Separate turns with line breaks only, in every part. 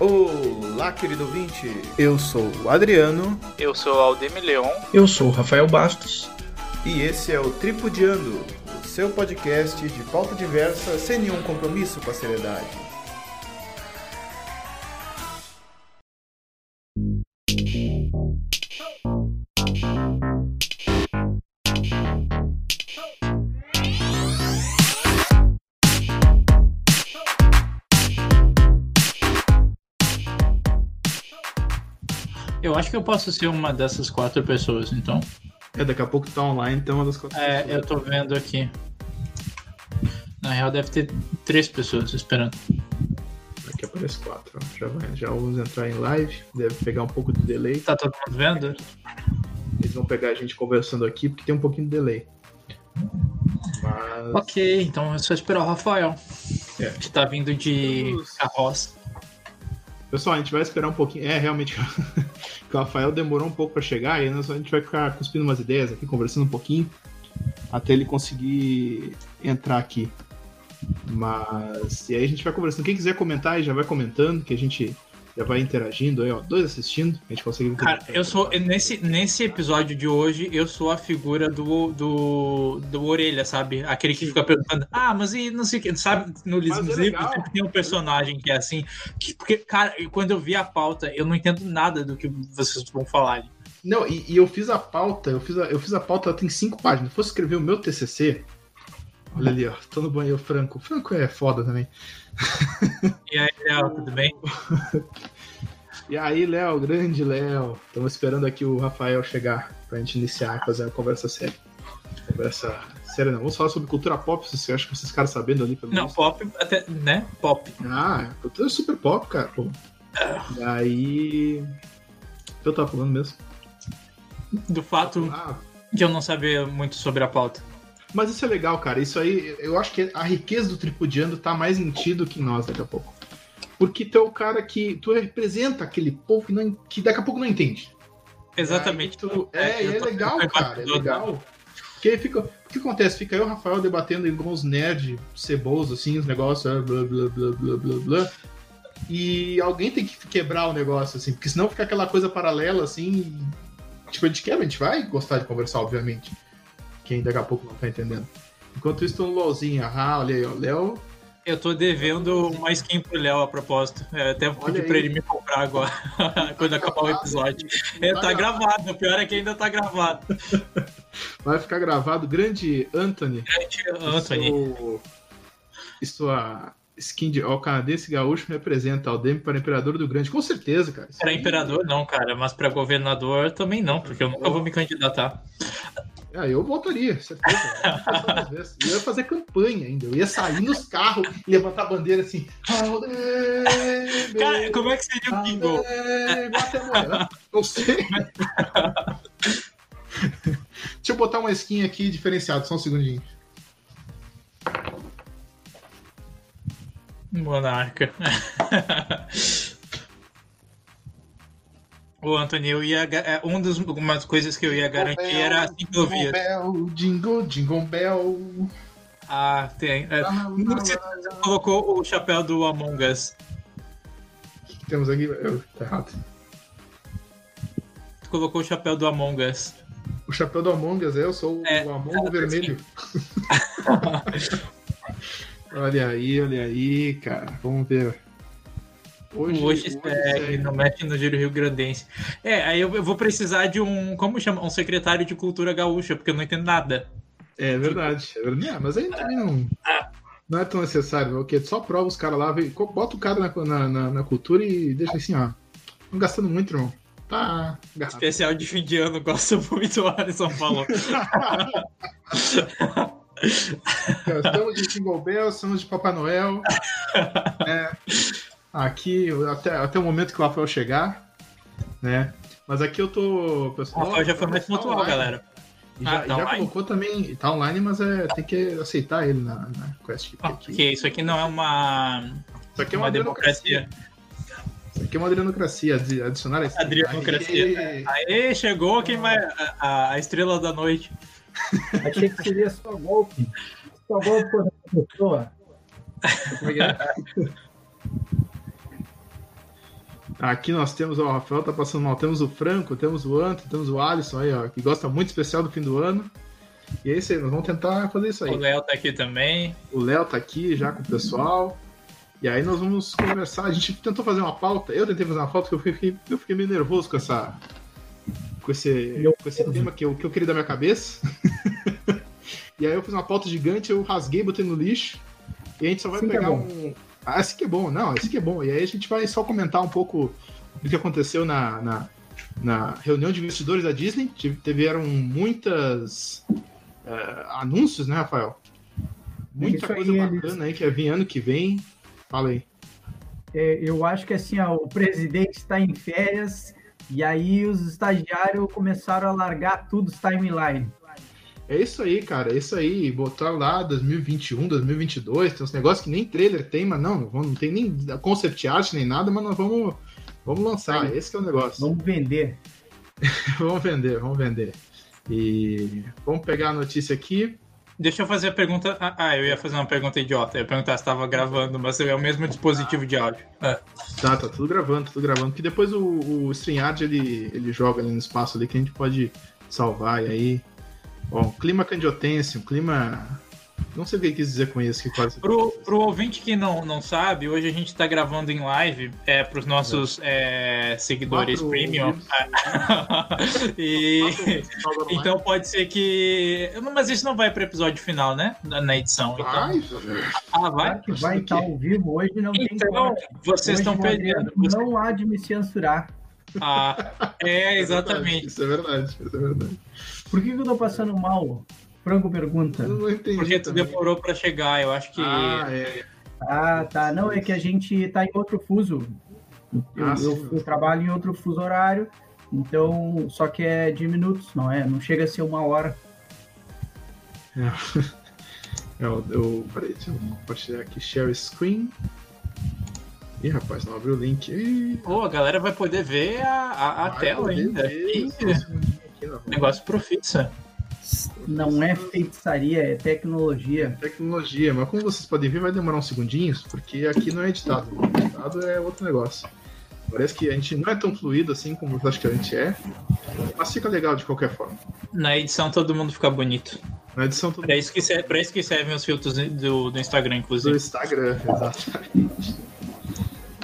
Olá, querido ouvinte. Eu sou o Adriano.
Eu sou o Aldemir Leon.
Eu sou o Rafael Bastos.
E esse é o Tripudiando, o seu podcast de pauta diversa sem nenhum compromisso com a seriedade.
Que eu posso ser uma dessas quatro pessoas, então.
É, daqui a pouco tá online, então uma das quatro
É,
pessoas.
eu tô vendo aqui. Na real, deve ter três pessoas esperando.
Aqui aparece quatro. ó. Já, vai, já vamos entrar em live. Deve pegar um pouco de delay.
Tá todo mundo vendo?
Eles vão pegar a gente conversando aqui, porque tem um pouquinho de delay. Mas.
Ok, então é só esperar o Rafael.
É.
Que tá vindo de
Vamos.
carroça.
Pessoal, a gente vai esperar um pouquinho. É, realmente, o Rafael demorou um pouco para chegar e nós, a gente vai ficar cuspindo umas ideias aqui, conversando um pouquinho, até ele conseguir entrar aqui. Mas. E aí a gente vai conversando. Quem quiser comentar já vai comentando, que a gente já vai interagindo aí, ó. Dois assistindo, a gente consegue.
Cara, eu sou. Nesse, nesse episódio de hoje, eu sou a figura do, do, do Orelha, sabe? Aquele que fica perguntando, ah, mas e não sei o que, sabe? No
é
livro sempre tem um personagem que é assim. Que, porque, cara, quando eu vi a pauta, eu não entendo nada do que vocês vão falar ali.
Não, e, e eu fiz a pauta, eu fiz a, eu fiz a pauta, ela tem cinco páginas. Se fosse escrever o meu TCC. Olha ali, ó. Tô no banheiro Franco. O Franco é foda também.
E aí, Léo, tudo bem?
E aí, Léo, grande Léo. Estamos esperando aqui o Rafael chegar pra gente iniciar e fazer uma conversa séria. Conversa séria não. Vamos falar sobre cultura pop, vocês acham que vocês caras sabendo ali pelo
Não,
menos?
pop, até, né? Pop.
Ah, cultura super pop, cara. Pô. E aí. Eu tava falando mesmo?
Do fato
Ah,
de eu não saber muito sobre a pauta.
Mas isso é legal, cara. Isso aí, eu acho que a riqueza do Tripudiando tá mais em ti do que em nós daqui a pouco. Porque tu é o cara que. Tu representa aquele povo que, não, que daqui a pouco não entende.
Exatamente.
Tu- é, é
tô-
legal, cara, é legal. Porque fica, o que acontece? Fica eu e o Rafael debatendo igual uns nerds cebosos, assim, os negócios, ah, blá, blá, blá, blá, blá, blá. E alguém tem que quebrar o negócio, assim, porque senão fica aquela coisa paralela, assim. e, Tipo, a gente quebra, a gente vai gostar de conversar, obviamente. Quem daqui a pouco não tá entendendo. Enquanto isso, tô no LOLzinho. Ah, olha aí, ó. Léo.
Eu tô devendo uma skin pro Léo a propósito. É, até vou pedir pra ele me comprar agora, quando acabar o episódio. É, tá gravado, o pior é que ainda tá gravado.
Vai ficar gravado. Grande Anthony.
Anthony.
Seu- E sua skin de. Ó, o canadense gaúcho representa Aldemir para Imperador do Grande. Com certeza, cara. Aí-
imperador não, cara, mas pra governador também não, porque eu nunca vou me candidatar.
Ah, eu votaria, certeza. Eu ia fazer. Eu campanha ainda. Eu ia sair nos carros e levantar a bandeira assim.
Cara, como é que seria o
amanhã. Não sei. Deixa eu botar uma skin aqui diferenciada, só um segundinho.
Monarca. Ô, Anthony, eu ia. é, Um dos algumas coisas que eu ia garantir era assim que eu
Jingle
via.
Bell, jingle, jingle bell.
Ah, tem. É, não sei se você colocou o chapéu do Among Us.
O que que temos aqui? Eu, tá errado.
Tu colocou o chapéu do Among Us.
O chapéu do Among Us, é, eu sou o
É,
Among Vermelho. olha aí, olha aí, cara. Vamos ver. Hoje,
Hoje segue,
segue.
não mexe no Giro Rio Grandense. É, aí eu, eu vou precisar de um. Como chama? Um secretário de cultura gaúcha, porque eu não entendo nada.
É verdade. É verdade. É, mas aí também não, não é tão necessário. Ok, só prova os caras lá, bota o cara na, na, na- na cultura e deixa assim, ó. Não gastando muito, irmão. Tá agarrado.
Especial de fim de ano, gosto muito do Alisson falou.
Estamos de Jingle Bell, estamos de Papai Noel. né? Aqui, até, até o momento que o Rafael chegar, né? Mas aqui eu tô.
O
Pessoal,
Rafael já foi mais
tá
pontual,
online.
galera.
E já,
Ah, tá
e já colocou também. Tá online, mas é, tem que aceitar ele na, na quest.
Ah,
aqui.
Porque isso aqui não é uma,
Isso aqui é uma,
uma
democracia.
democracia.
Isso aqui é uma adrenocracia. adi- Adicionar a estrela.
Adrenocracia.
Aê!
Aê, chegou quem vai. A, a- estrela da noite.
Achei que seria só golpe. Só golpe por essa pessoa.
Como é que é? Aqui nós temos, ó, o Rafael tá passando mal. Temos o Franco, temos o Anto, temos o Alisson aí, ó, que gosta muito especial do fim do ano. E é isso aí, nós vamos tentar fazer isso aí.
O Léo tá aqui também.
O Léo tá aqui já com o pessoal. E aí nós vamos conversar. A gente tentou fazer uma pauta. Eu tentei fazer uma pauta porque eu fiquei, eu fiquei meio nervoso com essa. Com esse, com esse tema que eu, que eu queria da minha cabeça. e aí eu fiz uma pauta gigante, eu rasguei, botei no lixo. E a gente só vai
Sim que é
pegar um. Ah, esse que é bom, não, esse que é bom. E aí a gente vai só comentar um pouco do que aconteceu na, na, na reunião de investidores da Disney. Tive- Tiveram muitas eh, anúncios, né, Rafael? Muita
aí,
coisa
eles-
bacana aí que é vir ano que vem. Fala aí.
É, eu acho que assim, ó, o presidente está em férias e aí os estagiários começaram a largar tudo os timeline.
É isso aí, cara. É isso aí. Botar lá 2021, 2022. Tem uns negócios que nem trailer tem, mas não, não, tem nem concept art nem nada, mas nós vamos, vamos lançar.
Aí.
Esse que é o negócio.
Vamos vender.
vamos vender, vamos vender. E vamos pegar a notícia aqui.
Deixa eu fazer a pergunta. Ah, ah, eu ia fazer uma pergunta idiota. Eu ia perguntar se estava gravando, mas é o mesmo dispositivo de áudio. Ah,
Tá, tá tudo gravando, tudo gravando. Que depois o, o StreamYard ele, ele joga ali no espaço ali que a gente pode salvar. E aí. Ó, um clima candiotense, um clima. Não sei o que ele quis dizer com isso, que quase.
Pro, pro ouvinte que não, não sabe, hoje a gente está gravando em live é, para os nossos é, seguidores
Quatro
premium. e então pode ser que. Mas isso não vai para o episódio final, né? Na, na edição. Então...
Vai,
Ah, vai?
Que vai estar ao vivo hoje, não tem
Então,
como.
vocês estão perdendo.
Não há de me censurar.
Ah, é, exatamente.
Isso é verdade, isso é verdade.
Por que, que eu tô passando mal? Franco pergunta.
Eu não entendi.
Porque tu
também.
demorou para chegar, eu acho que.
Ah, é.
Ah, tá. Não, é que a gente tá em outro fuso. Eu,
Ah,
eu- eu trabalho em outro fuso horário, então só que é de minutos, não é? Não chega a ser uma hora.
Eu, eu, peraí, deixa eu compartilhar aqui. Share screen. Ih, rapaz, não abriu o link. Ih,
Pô, a galera vai poder ver a, a, a
vai
tela
poder
ainda.
ver, Vamos-
negócio profissa.
Não é feitiçaria, é tecnologia.
Tecnologia, mas como vocês podem ver, vai demorar uns segundinhos, porque aqui não é editado. Editado é outro negócio. Parece que a gente não é tão fluido assim como eu acho que a gente é, mas fica legal de qualquer forma.
Na edição todo mundo fica bonito.
Na edição tudo
Pra isso que, serve, pra isso que servem os filtros do, do Instagram,
do
inclusive.
Instagram, exatamente.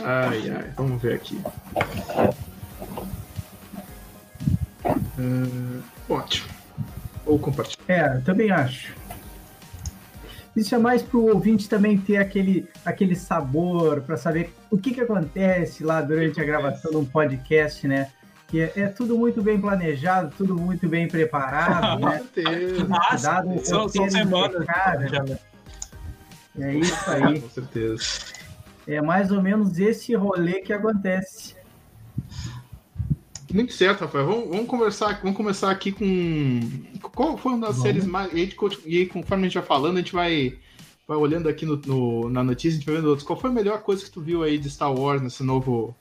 Ai, ai, vamos ver aqui. Hum, ótimo. Ou compartilhar.
É, eu também acho. Isso é mais para o ouvinte também ter aquele, aquele sabor, para saber o que, que acontece lá durante a gravação de um podcast, né? Que é, é tudo muito bem planejado, tudo muito bem preparado,
Com
né?
certeza.
Ah,
Dado um
são, são semanas. já.
É isso aí.
Com certeza.
É mais ou menos esse rolê que acontece.
Muito certo, Rafael. Vamos, vamos conversar, vamos começar aqui com. Qual foi uma das séries mais. E, conforme a gente vai falando, a gente vai, vai olhando aqui no, no- na notícia, a gente vai vendo outros. Qual foi a melhor coisa que tu viu aí de Star Wars nesse novo.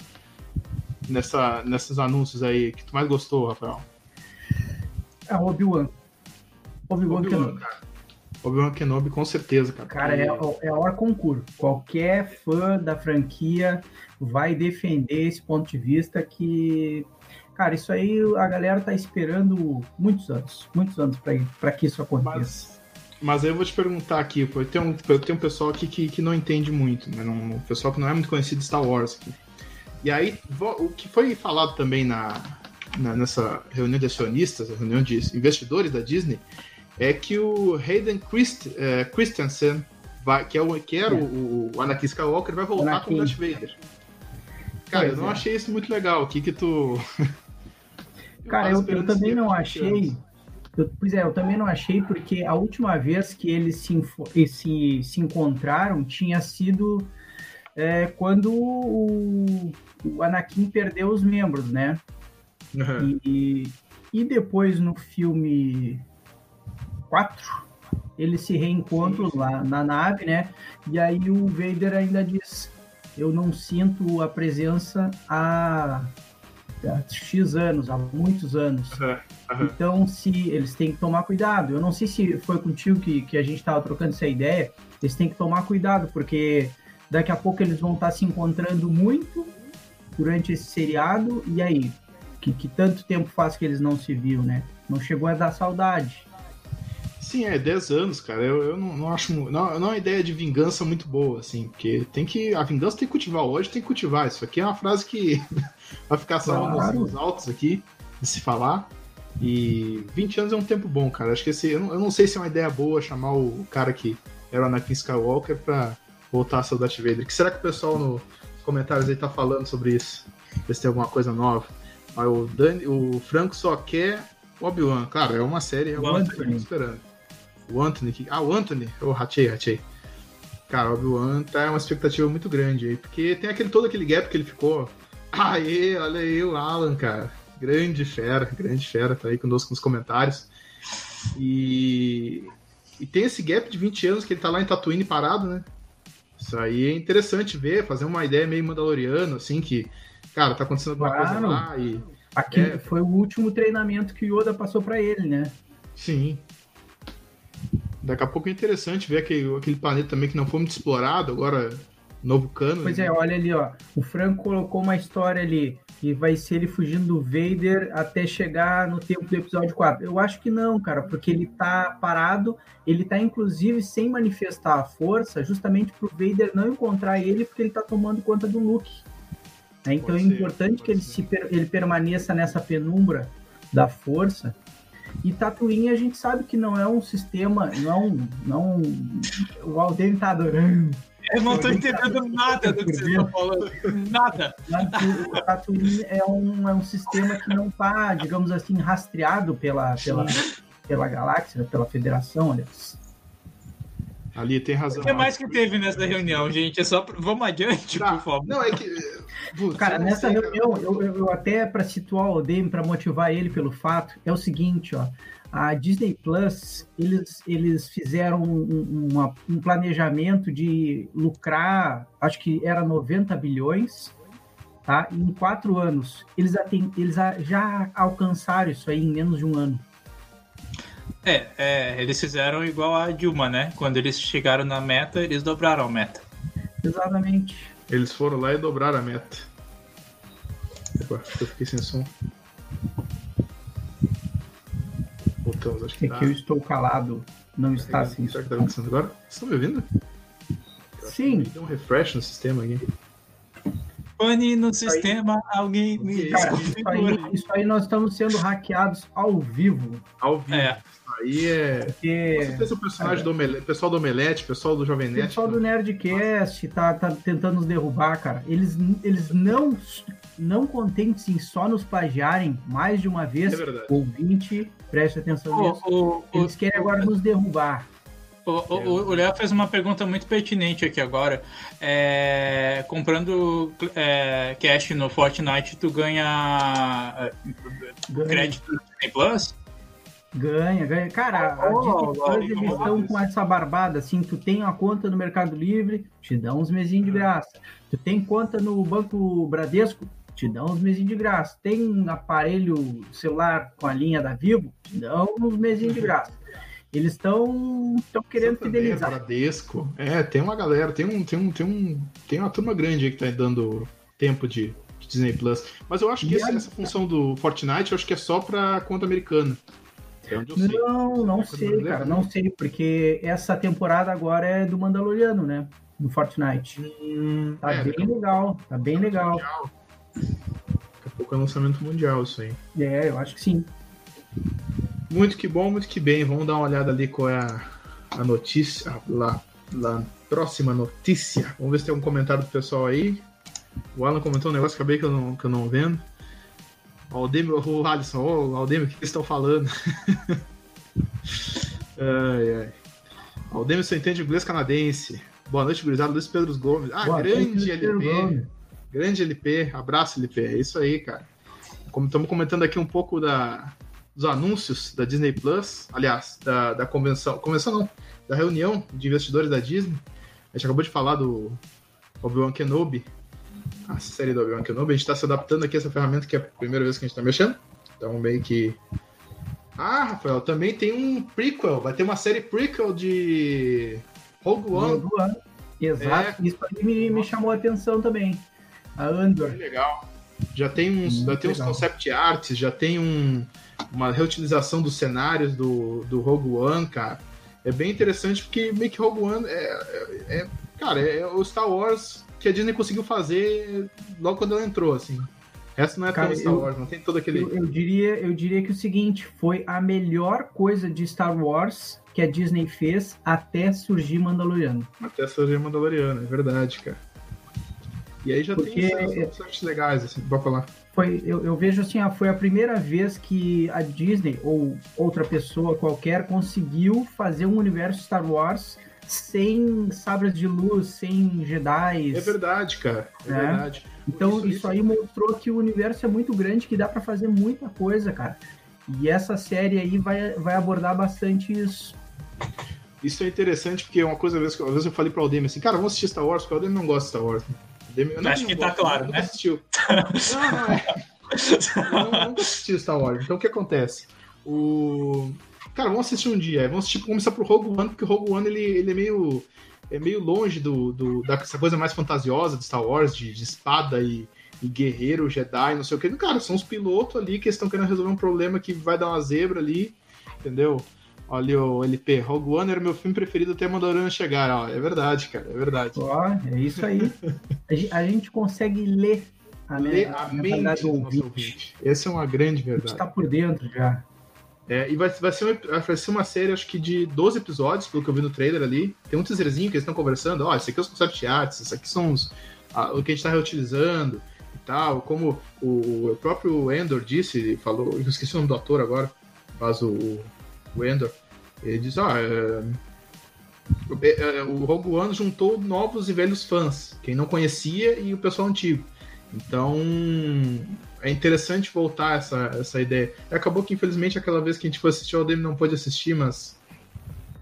Nessa, nesses anúncios aí que tu mais gostou, Rafael?
É Obi-Wan. Obi-Wan
Obi-Wan,
Kenobi.
Obi-Wan Kenobi, com certeza, cara.
Cara, é, é hora concurso. Qualquer fã da franquia vai defender esse ponto de vista que, cara, isso aí a galera tá esperando muitos anos, muitos anos para que isso aconteça.
Mas, mas aí eu vou te perguntar aqui, pô, tem um, tem um pessoal aqui que, que não entende muito, né? Um, um pessoal que não é muito conhecido de Star Wars aqui. E aí, o que foi falado também na, na- nessa reunião de acionistas, reunião de investidores da Disney, é que o Hayden Christ, eh, Christensen, vai, que, é o, que era
É.
o, o Anakin Skywalker, vai voltar
Anakin.
como Darth Vader. Cara,
Pois
eu não
é.
achei isso muito legal. O que que tu...
Cara, eu, eu também não achei. eu- pois é, eu também não achei, porque a última vez que eles se, se, se encontraram tinha sido é, quando o, o Anakin perdeu os membros, né? E, e depois no filme 4, eles se reencontram lá na nave, né? E aí o Vader ainda diz: Eu não sinto a presença há, há X anos, há muitos anos.
Aham, aham.
Então, se eles têm que tomar cuidado. Eu não sei se foi contigo que, que a gente estava trocando essa ideia. Eles têm que tomar cuidado, porque daqui a pouco eles vão estar se encontrando muito durante esse seriado, e aí? Que, que tanto tempo faz que eles não se viram, né? Não chegou a dar saudade.
Sim, é 10 anos, cara. Eu, eu não, não acho. Não, não é uma ideia de vingança muito boa, assim, porque tem que. A vingança tem que cultivar hoje, tem que cultivar. Isso aqui é uma frase que vai ficar salva claro. nos, altos aqui de se falar. E 20 anos é um tempo bom, cara. Acho que esse. Eu não, eu não sei se é uma ideia boa chamar o cara que era o Anakin Skywalker pra voltar a ser o Darth Vader. O que será que o pessoal nos comentários aí tá falando sobre isso? Ver se tem alguma coisa nova. o, Dani, o Franco só quer Obi-Wan. Cara, é uma série realmente que eu esperando. O Anthony. Que... Ah, o Anthony. Eu oh, ratei, ratei. Cara, o Obi-Wan tá uma expectativa muito grande aí. Porque tem aquele, todo aquele gap que ele ficou. Aê, olha aí o Alan, cara. Grande fera, grande fera, tá aí conosco nos comentários. E, e tem esse gap de 20 anos que ele tá lá em Tatooine parado, né? Isso aí é interessante ver, fazer uma ideia meio mandaloriano, assim, que, cara, tá acontecendo alguma claro. coisa lá e.
Aqui é... foi o último treinamento que o Yoda passou para ele, né?
Sim. Daqui a pouco é interessante ver aquele, aquele planeta também que não foi muito explorado, agora novo cano.
Pois né? é, olha ali, ó. O Franco colocou uma história ali que vai ser ele fugindo do Vader até chegar no tempo do episódio 4. Eu acho que não, cara, porque ele tá parado, ele tá inclusive sem manifestar a força, justamente pro Vader não encontrar ele, porque ele tá tomando conta do Luke. É, então pode é importante que ele, se, ele permaneça nessa penumbra da força. E Tatooine a gente sabe que não é um sistema, não, não o Alden tá adorando
eu não tô entendendo nada do que vocês estão falando. Nada.
O Tatooine é um, é um sistema que não está, digamos assim, rastreado pela, pela, pela galáxia, pela federação, aliás.
Ali tem razão.
O que mais que teve nessa reunião, gente? É só. Vamos adiante, tá. por favor.
Não, é que.
Putz, cara, nessa sei, reunião, cara. Eu, eu, até para situar o Odem, para motivar ele pelo fato, é o seguinte, ó a Disney Plus, eles, eles fizeram um, uma, um planejamento de lucrar, acho que era 90 bilhões, tá? em quatro anos. Eles, atem, eles já alcançaram isso aí em menos de um ano.
É, é, eles fizeram igual a Dilma, né? Quando eles chegaram na meta, eles dobraram a meta.
Exatamente.
Eles foram lá e dobraram a meta. Opa, eu fiquei sem som.
Voltamos, acho que É tá... que eu estou calado, não está assim.
Será que tá acontecendo agora? Vocês estão me ouvindo?
Sim.
Deu um refresh no sistema aqui.
Pane no sistema, alguém me
Cara, isso aí, isso aí nós estamos sendo hackeados ao vivo.
Ao vivo. É. Aí é. Porque... Com certeza o personagem é. do Omelete, pessoal do Omelete, pessoal do Jovem Nerd.
pessoal do Nerdcast tá, tá tentando nos derrubar, cara. Eles, eles não, não contentes em só nos plagiarem mais de uma vez. É verdade. Ouvinte, preste atenção oh, nisso. Oh, eles oh, querem agora nos derrubar.
O Léo fez uma pergunta muito pertinente aqui agora. É, comprando é, cash no Fortnite, tu ganha, ganha. crédito do Plus?
Ganha, ganha. Cara, a Disney Plus, eles estão com essa barbada, assim, tu tem uma conta no Mercado Livre, te dá uns mesinhos de graça. Tu tem conta no Banco Bradesco, te dá uns mesinhos de graça. Tem aparelho celular com a linha da Vivo, te dá uns mesinhos de graça. Eles estão querendo fidelizar.
Bradesco. É, tem uma galera, tem um, tem um, tem um, tem uma turma grande aí que tá dando tempo de, de Disney Plus. Mas eu acho que essa, essa função do Fortnite, eu acho que é só pra conta americana.
É eu sei. Não, não sei, cara, não sei, porque essa temporada agora é do Mandaloriano, né? Do Fortnite. Hum, tá é, bem legal, tá bem legal. Mundial.
Daqui a pouco é lançamento mundial isso aí.
É, eu acho que sim.
Muito que bom, muito que bem. Vamos dar uma olhada ali qual é a, a notícia. Lá, lá, próxima notícia. Vamos ver se tem algum comentário do pessoal aí. O Alan comentou um negócio que acabei que eu não, que eu não vendo. Aldemir, o Alisson, oh, Aldemir, o que eles estão falando? ai, ai. Aldemir só entende inglês canadense. Boa noite, gurizada. Luiz Pedro Gomes. Ah, Boa grande noite, LP. Grande LP. Abraço, LP. É isso aí, cara. Como estamos comentando aqui um pouco da, dos anúncios da Disney Plus, aliás, da, da convenção. Convenção não, da reunião de investidores da Disney. A gente acabou de falar do Obi-Wan Kenobi, a série do Obi-Wan Kenobi. A gente está se adaptando aqui a essa ferramenta que é a primeira vez que a gente está mexendo. Então, meio que. Ah, Rafael, também tem um prequel. Vai ter uma série prequel de Rogue One. Rogue One.
Exato. É. Isso aí me, me chamou a atenção também. A Andor.
Legal. Já tem uns, já tem uns concept arts, já tem um, uma reutilização dos cenários do, do Rogue One, cara. É bem interessante porque meio que Rogue One é, é, é cara, é o Star Wars que a Disney conseguiu fazer logo quando ela entrou, assim. Essa não é Cara, tão Star eu, Wars, não tem todo aquele.
Eu, eu, diria, eu diria que o seguinte, foi a melhor coisa de Star Wars que a Disney fez até surgir Mandaloriano.
Até surgir Mandaloriano, é verdade, cara. E aí já Porque tem opções legais, assim, pode falar.
Foi, eu, eu vejo assim, foi a primeira vez que a Disney ou outra pessoa qualquer conseguiu fazer um universo Star Wars sem sabres de luz, sem Jedi.
É verdade, cara. É, é. verdade.
Então isso, isso, aí mostrou que o universo é muito grande, que dá para fazer muita coisa, cara. E essa série aí vai, vai abordar bastante isso.
Isso é interessante porque é uma coisa, às vezes, às vezes eu falei para o Aldemir assim, cara, vamos assistir Star Wars, porque o Aldemir não gosta de Star Wars.
Aldemir, não, Acho que tá claro, né? Assistiu.
não, não, é. eu nunca assisti Star Wars. Então o que acontece? O Cara, vamos assistir um dia. Vamos assistir, começar pro Rogue One, porque o Rogue One ele, ele é meio. É meio longe do, do, dessa coisa mais fantasiosa de Star Wars, de, de espada e, e, guerreiro, Jedi, não sei o que. Cara, são os pilotos ali que estão querendo resolver um problema que vai dar uma zebra ali, entendeu? Olha o LP, Rogue One era meu filme preferido até Mandalorian chegar. Ó, é verdade, cara, é verdade.
Ó, é isso aí. a gente consegue ler
a, ler a, a, a mente do nosso ouvinte. Essa é uma grande verdade. A gente
tá por dentro já.
É, e vai, vai, ser uma, vai ser uma série, acho que de 12 episódios, pelo que eu vi no trailer ali. Tem um teaserzinho que eles estão conversando. Ó, oh, esse aqui é os concept arts, esse aqui são os, a, o que a gente está reutilizando e tal. Como o, o, próprio Endor disse, falou, eu esqueci o nome do ator agora, mas o, o Endor, ele diz, ó, oh, é, é, o Rogue One juntou novos e velhos fãs, quem não conhecia e o pessoal antigo. Então, é interessante voltar essa, essa ideia. Acabou que, infelizmente, aquela vez que a gente foi assistir o Aldemir não pôde assistir, mas.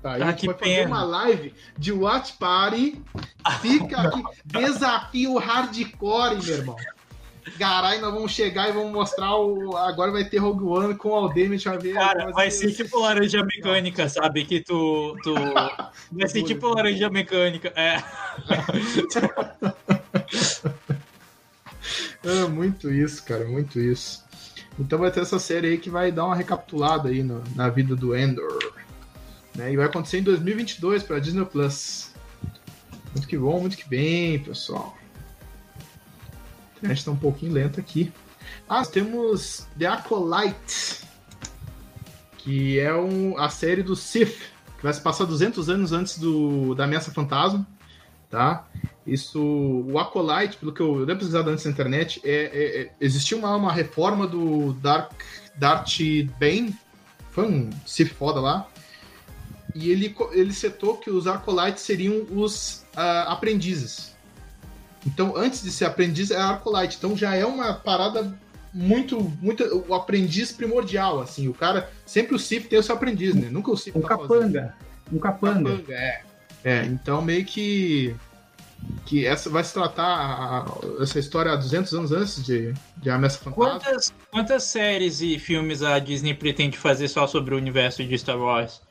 Tá, ah, a gente vai pena. fazer uma live de Watch Party. Fica aqui. desafio hardcore, meu irmão. Garay, nós vamos chegar e vamos mostrar o. Agora vai ter Rogue One com o Aldemir,
vai ver. Cara, vai ser tipo laranja mecânica, sabe? Que tu. tu... vai ser tipo laranja mecânica. É.
É muito isso, cara, muito isso. Então vai ter essa série aí que vai dar uma recapitulada aí no, na vida do Endor. Né? E vai acontecer em 2022 para Disney Plus. Muito que bom, muito que bem, pessoal. A tá um pouquinho lenta aqui. Ah, temos The Acolyte, que é um, a série do Sith, que vai se passar 200 anos antes do, da Ameaça Fantasma, tá? Isso, o Acolyte, pelo que eu, eu dei pesquisado antes na internet, é, é, é, existiu uma, uma reforma do Dark Darth Bane, foi um Sith foda lá, e ele, ele setou que os Acolytes seriam os uh, aprendizes. Então, antes de ser aprendiz, é Acolyte. Então já é uma parada muito, muito. O aprendiz primordial, assim. O cara. Sempre o Sith tem o seu aprendiz, né? Nunca o Sith
um tá capanga. Um capanga.
capanga é. é. Então meio que que essa vai se tratar essa história há 200 anos antes de, de Ameaça Fantasma.
Quantas, quantas séries e filmes a Disney pretende fazer só sobre o universo de Star Wars?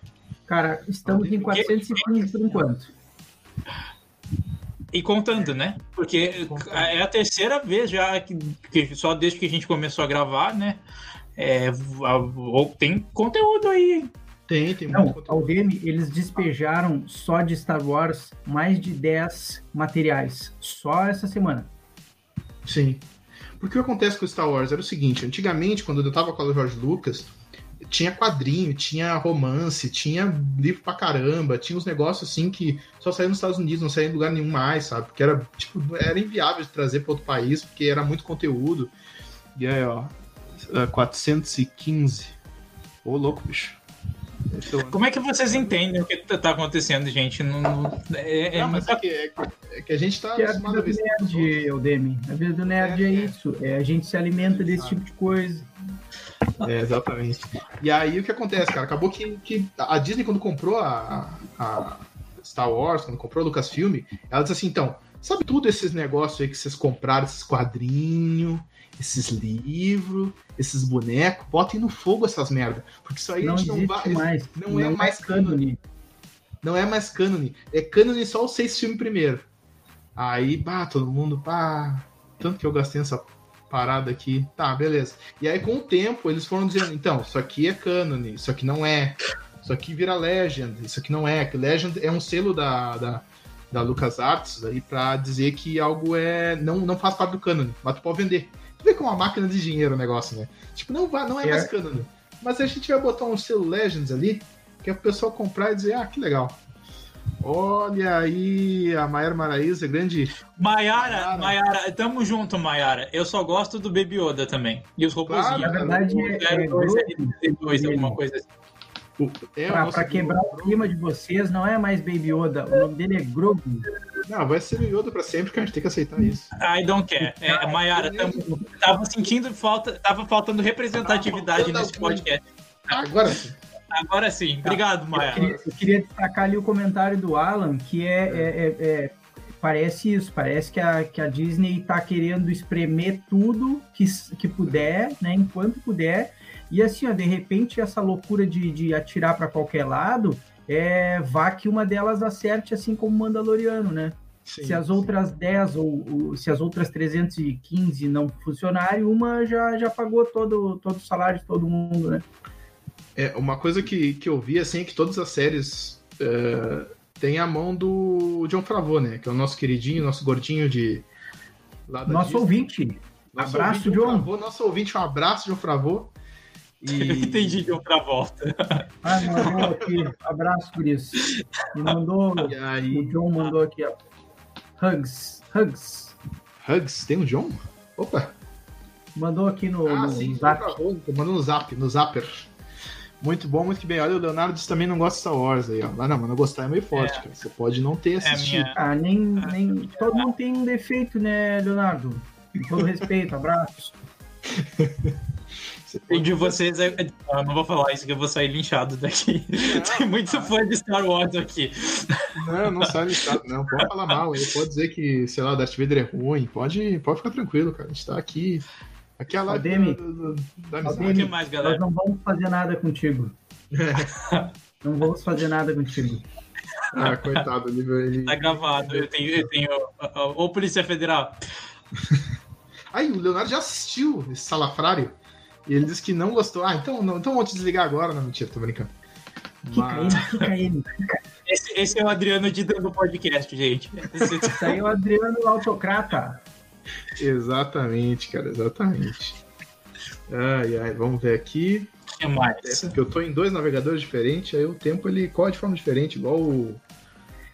Cara, estamos em 415 por enquanto.
E contando, né? Porque é a terceira vez já que, que, só desde que a gente começou a gravar, né? É, tem conteúdo aí
tem, tem Não, muito Aldeme, eles despejaram só de Star Wars mais de 10 materiais. Só essa semana.
Sim. Porque o que acontece com Star Wars era o seguinte: antigamente, quando eu tava com o George Lucas, tinha quadrinho, tinha romance, tinha livro pra caramba, tinha uns negócios assim que só saíam nos Estados Unidos, não saía em lugar nenhum mais, sabe? Porque era, tipo, era inviável de trazer para outro país, porque era muito conteúdo. E aí, ó, 415. Ô, louco, bicho.
Como é que vocês entendem o que está acontecendo, gente? Não, não,
é, é, não, mas é, que, é, é, que, a gente está
é a vida do nerd, Eudemi. A vida do nerd é, é, isso. É, a gente se alimenta desse tipo de coisa.
É, exatamente. E aí o que acontece, cara? Acabou que, que a Disney, quando comprou a, a Star Wars, quando comprou a Lucasfilm, ela disse assim, então, sabe tudo esses negócios aí que vocês compraram, esses quadrinhos, esses livros, esses bonecos, botem no fogo essas merda. Porque isso aí
não a gente não vai. Mais.
Não, não é, é mais cânone. Não é mais cânone. É cânone só os seis filmes primeiro. Aí, pá, todo mundo, pá. Tanto que eu gastei nessa parada aqui. Tá, beleza. E aí, com o tempo, eles foram dizendo, então, isso aqui é canon, isso aqui não é. Isso aqui vira Legend, isso aqui não é. Que Legend é um selo da, da, da LucasArts aí pra dizer que algo é não, não faz parte do canon, mas tu pode vender. Tu vê como uma máquina de dinheiro o negócio, né? Tipo, não, vai, não é, é. mais canon. Mas a gente vai botar um selo Legends ali, que é o pessoal comprar e dizer, ah, que legal. Olha aí, a Maiara Maraíza, grande.
Maiara, Maiara, tamo junto, Maiara. Eu só gosto do Baby Yoda também. E os robôzinhos.
Claro, na verdade, é, é,
é, alguma coisa assim.
É, pra, pra quebrar o clima de vocês, não é mais Baby Yoda, o nome dele é Grogu.
Não, vai ser Yoda pra sempre, que a gente tem que aceitar isso.
I don't care. É, Mayara, tamo, tava sentindo falta, tava faltando representatividade nesse podcast.
Agora sim.
Agora sim. Obrigado, Maia.
Eu queria, eu queria, destacar ali o comentário do Alan, que é, é, é, é parece isso, parece que a, que a Disney está querendo espremer tudo que, que puder, né, enquanto puder, e assim, ó, de repente, essa loucura de, de atirar para qualquer lado, é, vá que uma delas acerte, assim como Mandaloriano, né? Sim, se as outras 10 ou, ou, se as outras 315 não funcionarem, uma já, já pagou todo, todo o salário de todo mundo, né?
É, uma coisa que, que eu vi, assim, é que todas as séries uh, têm a mão do John Favreau, né? Que é o nosso queridinho, nosso gordinho de...
nosso Disney. ouvinte. Nosso abraço, ouvinte, John.
Favreau, nosso ouvinte, um abraço, John Favreau.
E... Entendi de outra volta.
Ah, mandou aqui. Abraço por isso. E mandou. E aí... O John mandou aqui, ó. Hugs. Hugs.
Hugs? Tem um John? Opa!
Mandou aqui no, ah, no
sim, zap. Mandou no zap, no zapper. Muito bom, muito bem. Olha, o Leonardo disse também não gosta de Star Wars aí, ó. Ah, não, mas não gostar é meio forte, é. cara. Você pode não ter é assistido. É minha...
Ah, nem, nem. Todo mundo tem um defeito, né, Leonardo? Com todo respeito, abraços.
Um de vocês é. Ah, não vou falar isso que eu vou sair linchado daqui. Não, Tem muito ah, fã de Star Wars aqui.
Não, não sai linchado, não. Pode falar mal. Ele pode dizer que, sei lá, Darth Vader é ruim. Pode, pode ficar tranquilo, cara. A gente tá aqui. Aqui é a live
Ademi, do, do, da amizade. Mais, galera? Nós não vamos fazer nada contigo. É. Não vamos fazer nada contigo.
Ah, coitado, ele, ele...
Tá gravado. Eu tenho, eu tenho. Ô, Polícia Federal.
Aí, o Leonardo já assistiu esse salafrário. E ele disse que não gostou. Ah, então, não, então vou te desligar agora. Não, mentira, tô brincando.
Mas... Fica ele, fica ele.
Esse, esse é o Adriano de do podcast, gente.
Esse... Esse aí é o Adriano autocrata.
Exatamente, cara, exatamente. Ai, ai, vamos ver aqui.
O que mais?
É, porque eu tô em dois navegadores diferentes, aí o tempo ele corre de forma diferente, igual o.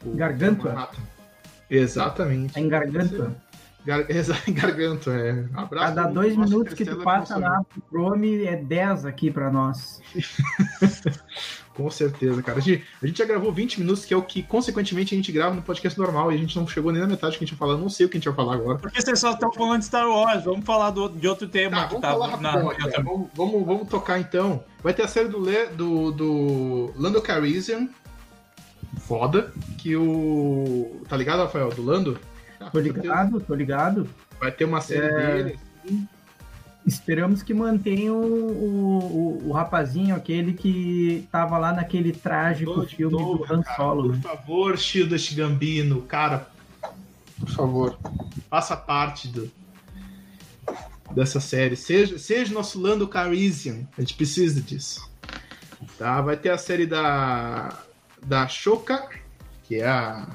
o Gargantua.
Exatamente.
É em Gargantua.
Gar... Garganto, é.
Abraço Cada dois minutos que tu passa na Chrome é 10 aqui para nós.
Com certeza, cara. A gente, a gente já gravou 20 minutos, que é o que, consequentemente, a gente grava no podcast normal e a gente não chegou nem na metade que a gente ia falar. não sei o que a gente vai falar agora.
Porque vocês só estão falando de Star Wars. Vamos falar do, de outro tema
tá,
que
vamos tá na, vamos, vamos, vamos, tocar então. Vai ter a série do, Le, do, do Lando Calrissian. Foda. Que o. Tá ligado, Rafael? Do Lando?
tô ligado, tô ligado.
Vai ter uma série é... dele. Assim.
Esperamos que mantenham o, o, o, rapazinho, aquele que tava lá naquele trágico filme do Han Solo.
Por né? favor, Shield Gambino, cara, por favor, faça parte do, dessa série. Seja, seja nosso Lando Calrissian, a gente precisa disso. Tá? Vai ter a série da, da Shoka, que é a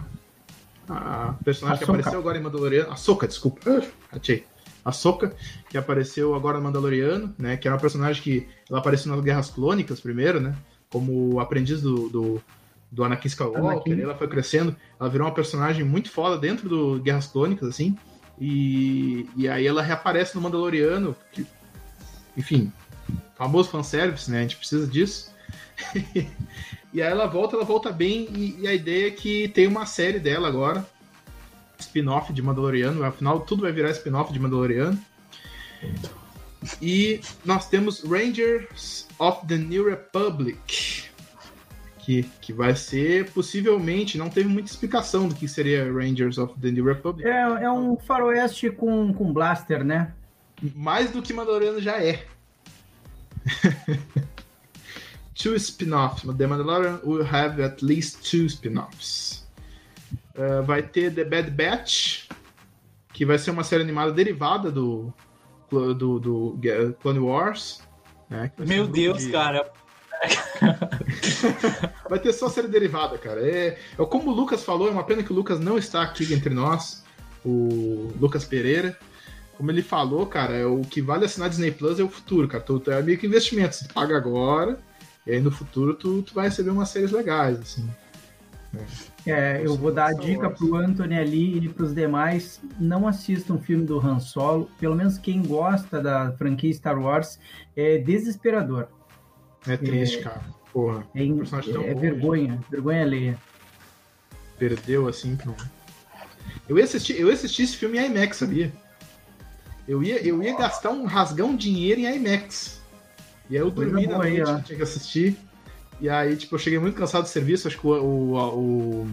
a personagem a que apareceu agora em Mandaloriano. A Soca, desculpa. Achei. A Soca, que apareceu agora no Mandaloriano, né? Que era uma personagem que ela apareceu nas Guerras Clônicas primeiro, né? Como aprendiz do, do, do Anakin Skywalker. Anakin. Ela foi crescendo. Ela virou uma personagem muito foda dentro do Guerras Clônicas, assim. E, e aí ela reaparece no Mandaloriano. Que, enfim, famoso fanservice, né? A gente precisa disso. E aí ela volta, ela volta bem, e, e a ideia é que tem uma série dela agora, spin-off de Mandaloriano, afinal tudo vai virar spin-off de Mandaloriano. E nós temos Rangers of the New Republic, que, que vai ser possivelmente, não teve muita explicação do que seria Rangers of the New Republic.
É, é um faroeste com, com blaster, né?
Mais do que Mandaloriano já é. two spin-offs. The Mandalorian will have at least two spin-offs. Uh, vai ter The Bad Batch, que vai ser uma série animada derivada do, do, do, Clone Wars. Né,
Meu Deus, de... cara.
vai ter só série derivada, cara. É, é como o Lucas falou, é uma pena que o Lucas não está aqui entre nós, o Lucas Pereira. Como ele falou, cara, é o que vale assinar Disney Plus é o futuro, cara. Tu, é meio que investimento. Você paga agora, e aí no futuro tu, tu vai receber umas séries legais, assim.
É, é eu vou dar a dica pro Anthony ali e pros demais, não assistam o filme do Han Solo, pelo menos quem gosta da franquia Star Wars, é desesperador.
É triste, é, cara. Porra.
É, é vergonha, vergonha alheia.
Perdeu assim pro. Eu ia assistir, eu ia assistir esse filme em IMAX, sabia? Eu ia, eu ia gastar um rasgão dinheiro em IMAX. E aí eu dormi na noite, aí, tinha que assistir. E aí, tipo, eu cheguei muito cansado do serviço, acho que o. o, o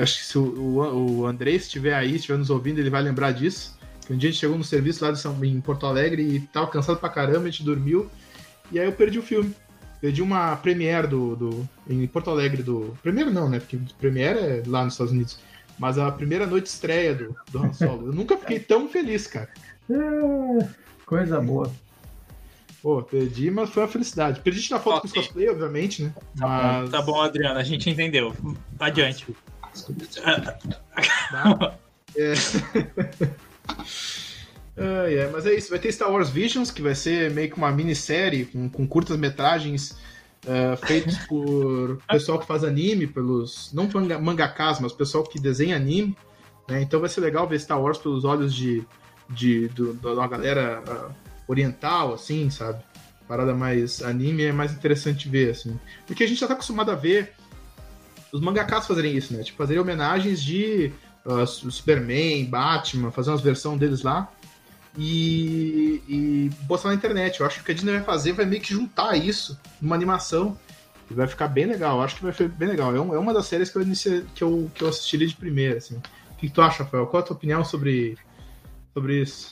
acho que se o, o, o estiver aí, estiver nos ouvindo, ele vai lembrar disso. Que um dia a gente chegou no serviço lá São, em Porto Alegre e tava cansado pra caramba, a gente dormiu. E aí eu perdi o filme. Perdi uma premiere do, do, em Porto Alegre do. Premiere não, né? Porque premiere é lá nos Estados Unidos. Mas a primeira noite estreia do, do Han Solo. Eu nunca fiquei tão feliz, cara.
Coisa boa.
Pô, perdi, mas foi uma felicidade. Perdi na foto okay. com os cosplay, obviamente, né?
Tá, mas... bom, tá bom, Adriano, a gente entendeu. Adiante.
é. é, é, mas é isso, vai ter Star Wars Visions, que vai ser meio que uma minissérie com, com curtas metragens uh, feitos por pessoal que faz anime, pelos. não manga, mangakas, mas pessoal que desenha anime. Né? Então vai ser legal ver Star Wars pelos olhos de, de, de uma galera. Uh, oriental, assim, sabe? Parada mais anime é mais interessante ver, assim. Porque a gente já tá acostumado a ver os mangakas fazerem isso, né? Tipo, fazerem homenagens de uh, Superman, Batman, fazer umas versões deles lá e, e botar na internet. Eu acho que o que a Disney vai fazer vai meio que juntar isso numa animação e vai ficar bem legal. Eu acho que vai ser bem legal. É, é uma das séries que eu, inicia, que eu, que eu assistiria de primeira, assim. O que tu acha, Rafael? Qual a tua opinião sobre, sobre isso?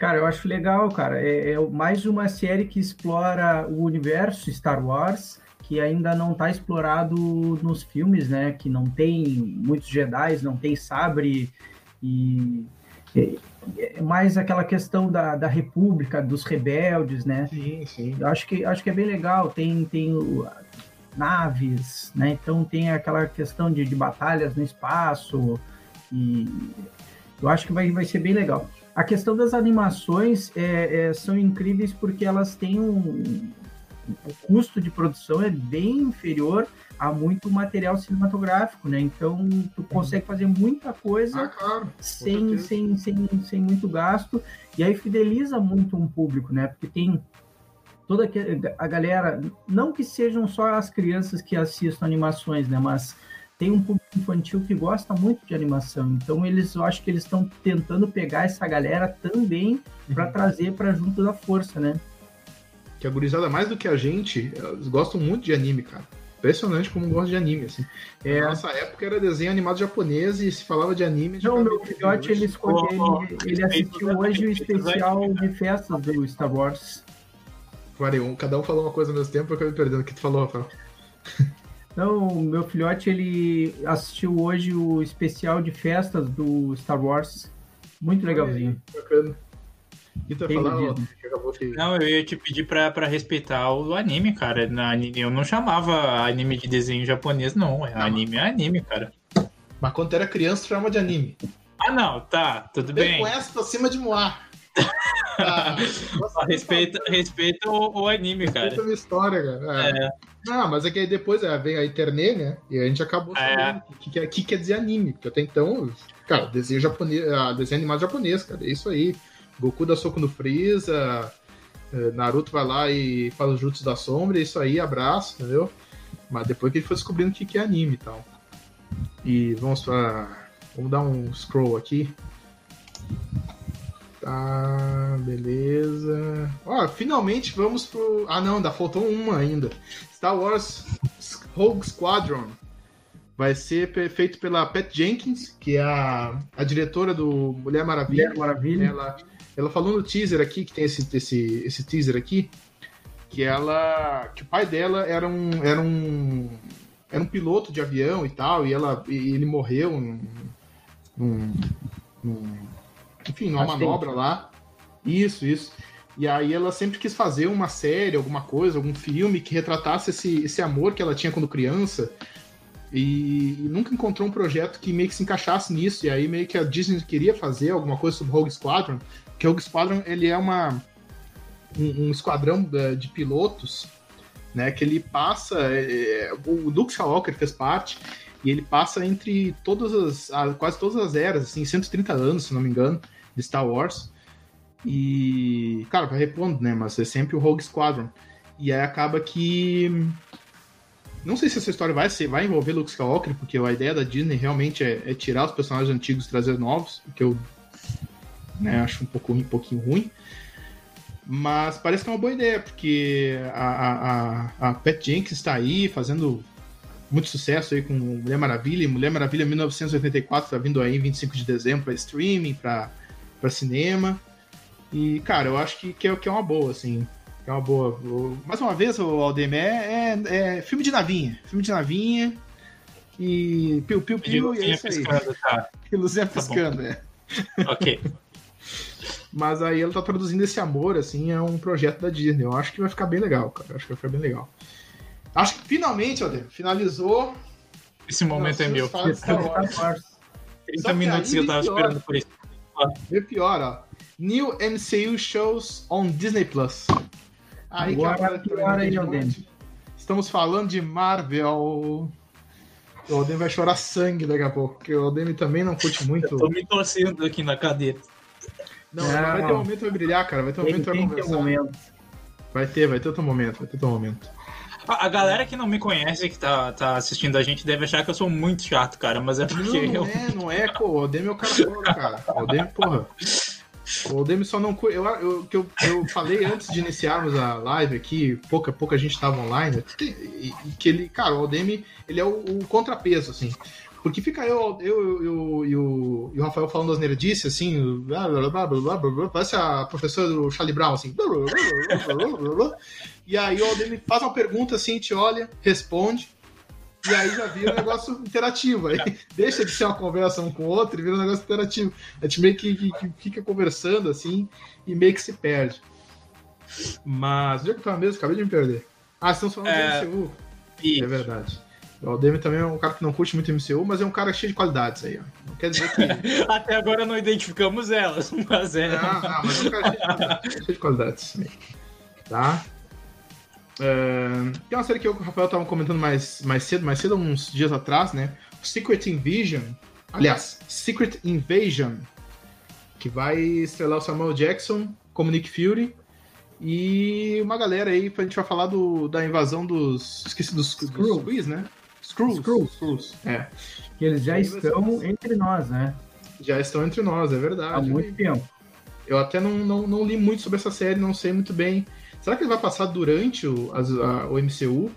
Cara, eu acho legal, cara. É, é, mais uma série que explora o universo Star Wars, que ainda não está explorado nos filmes, né? Que não tem muitos Jedi, não tem sabre e é, mais aquela questão da, da República, dos rebeldes, né?
Sim, sim.
Eu acho que acho que é bem legal. Tem tem o, naves, né? Então tem aquela questão de, de batalhas no espaço e eu acho que vai, vai ser bem legal. A questão das animações é, é, são incríveis porque elas têm um. O custo de produção é bem inferior a muito material cinematográfico, né? Então, tu consegue fazer muita coisa
ah, claro,
sem, sem, sem, sem muito gasto, e aí fideliza muito um público, né? Porque tem toda a galera, não que sejam só as crianças que assistam animações, né? Mas tem um público infantil que gosta muito de animação. Então eles, eu acho que eles estão tentando pegar essa galera também para uhum. trazer para junto da força, né?
Que a gurizada mais do que a gente, eles gostam muito de anime, cara. Impressionante como gosta de anime, assim. É... Na nossa época era desenho animado japonês e se falava de anime... De
Não, meu filhote, ele, escolheu, ele, ele assistiu hoje o especial de festas do Star Wars.
Cada um falou uma coisa ao mesmo tempo, eu acabei perdendo. O que tu falou, Rafael?
Então, meu filhote, ele assistiu hoje o especial de festas do Star Wars. Muito legalzinho. bacana.
E tu falar, Não, eu ia te pedir pra, pra respeitar o anime, cara. Na, eu não chamava anime de desenho japonês, não. É, não. Anime é anime, cara.
Mas quando tu era criança, tu chama de anime.
Ah, não, tá, tudo bem.
Com essa pra cima de Moar.
Ah, respeita, respeita o, o, anime, cara. Respeita
a minha história, cara. É. é. Não, mas é que aí depois é, vem a internet, né? E a gente acabou é. sabendo o que, que, que, quer dizer anime. Porque até então, cara, desenho japonês, ah, desenho animado japonês, cara. É isso aí. Goku dá soco no Freeza, Naruto vai lá e faz os jutsu da sombra, é isso aí, abraço, entendeu? Mas depois que ele foi descobrindo o que, que é anime e tal. E vamos pra. Vamos dar um scroll aqui. Tá, beleza. Ó, finalmente vamos pro. Ah, não, ainda faltou uma ainda. Star Wars Rogue Squadron. Vai ser feito pela Pat Jenkins, que é a, a diretora do Mulher Maravilha.
Mulher Maravilha.
Ela, ela falou no teaser aqui, que tem esse, esse, esse teaser aqui, que ela. que o pai dela era um. Era um era um piloto de avião e tal, e, ela, e ele morreu num, num, num enfim, numa manobra lá. Isso, isso. E aí ela sempre quis fazer uma série, alguma coisa, algum filme que retratasse esse, esse amor que ela tinha quando criança. E, e, nunca encontrou um projeto que meio que se encaixasse nisso. E aí meio que a Disney queria fazer alguma coisa sobre Rogue Squadron, que o Rogue Squadron ele é uma um, um esquadrão de, de, pilotos, né? Que ele passa, é, é o Luke Skywalker fez parte e ele passa entre todas as quase todas as eras, assim, 130 anos, se não me engano, de Star Wars. E, cara, vai repondo, né? Mas é sempre o Rogue Squadron. E aí acaba que. Não sei se essa história vai, ser, vai envolver Luke Skywalker, porque a ideia da Disney realmente é, é tirar os personagens antigos e trazer novos, o que eu né, acho um, pouco, um pouquinho ruim. Mas parece que é uma boa ideia, porque a, a, a Pat Jenkins está aí fazendo muito sucesso aí com Mulher Maravilha. Mulher Maravilha 1984 está vindo aí 25 de dezembro para streaming, para cinema. E, cara, eu acho que, que, é, que é uma boa, assim. É uma boa. Mais uma vez, o Aldemir, é, é, é, filme de navinha. Filme de navinha. E piu, piu, piu, e é isso aí. Tá. E Luzinha tá piscando, é.
Ok.
Mas aí ela tá produzindo esse amor, assim, é um projeto da Disney. Eu acho que vai ficar bem legal, cara. Eu acho que vai ficar bem legal. Acho que finalmente, Aldemir, finalizou.
Esse momento é meu. 30 minutos que eu tava esperando por isso.
E pior, ó. New MCU shows on Disney Plus.
Aí Agora, que pior aí,
Estamos falando de Marvel. O Odem vai chorar sangue daqui a pouco, porque o Odem também não curte muito. Eu
tô me torcendo aqui na cadeira.
Não, não, vai ter um momento que vai brilhar, cara. Vai ter um momento que vai conversar. Momento. Vai ter, vai ter outro momento, vai ter outro momento.
A, a, galera que não me conhece, que tá, tá assistindo a gente, deve achar que eu sou muito chato, cara, mas é porque
não,
eu...
Não, é, não é, pô. O Odem é o cara todo, cara. O Odem, porra. O Demi só não. Eu, eu, eu, eu falei antes de iniciarmos a live aqui, pouca, pouca gente estava online, e, e, que ele, cara, o Demi, ele é o, o, contrapeso, assim. Porque fica eu, eu, eu, e o, e o Rafael falando das nerdices, assim, blá, blá, blá, blá, blá, blá, parece a professora do Charlie Brown, assim. Blá, blá, blá, blá, blá, blá, e aí o Aldemir faz uma pergunta assim, te olha, responde, e aí já vira um negócio interativo. Aí deixa de ser uma conversa um com o outro e vira um negócio interativo. A gente meio que, que, que fica conversando assim e meio que se perde. Mas, onde é que eu tava mesmo? Acabei de me perder. Ah, estamos falando é... do MCU. Isso. É verdade. O Aldemir também é um cara que não curte muito MCU, mas é um cara cheio de qualidades aí, ó. Não quer dizer que.
Até agora não identificamos elas, mas é.
Não, não, mas é um cara cheio de qualidades. cheio de qualidades. Tá? Uh, tem uma série que eu e o Rafael estavam comentando mais, mais cedo, mais cedo, uns dias atrás, né? Secret Invasion. Aliás, Secret Invasion. Que vai estrelar o Samuel Jackson como Nick Fury. E uma galera aí, a gente vai falar do, da invasão dos. Esqueci dos Screws, né?
Screws. Screws. É. Que eles já estão entre nós, né?
Já estão entre nós, é verdade. Há
muito tempo.
Eu até não, não, não li muito sobre essa série, não sei muito bem Será que ele vai passar durante o, a, a, o MCU?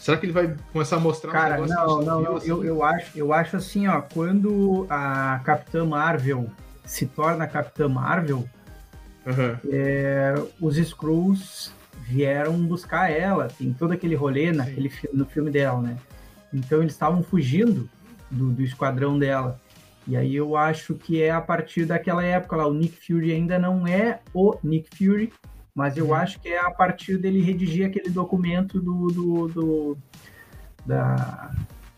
Será que ele vai começar a mostrar
Cara, um não, não, não assim? eu, eu, acho, eu acho assim, ó, quando a Capitã Marvel se torna Capitã Marvel, uhum. é, os Skrulls vieram buscar ela, tem todo aquele rolê naquele, no filme dela, né? Então eles estavam fugindo do, do esquadrão dela. E aí eu acho que é a partir daquela época lá, o Nick Fury ainda não é o Nick Fury, mas eu uhum. acho que é a partir dele redigir aquele documento do, do, do da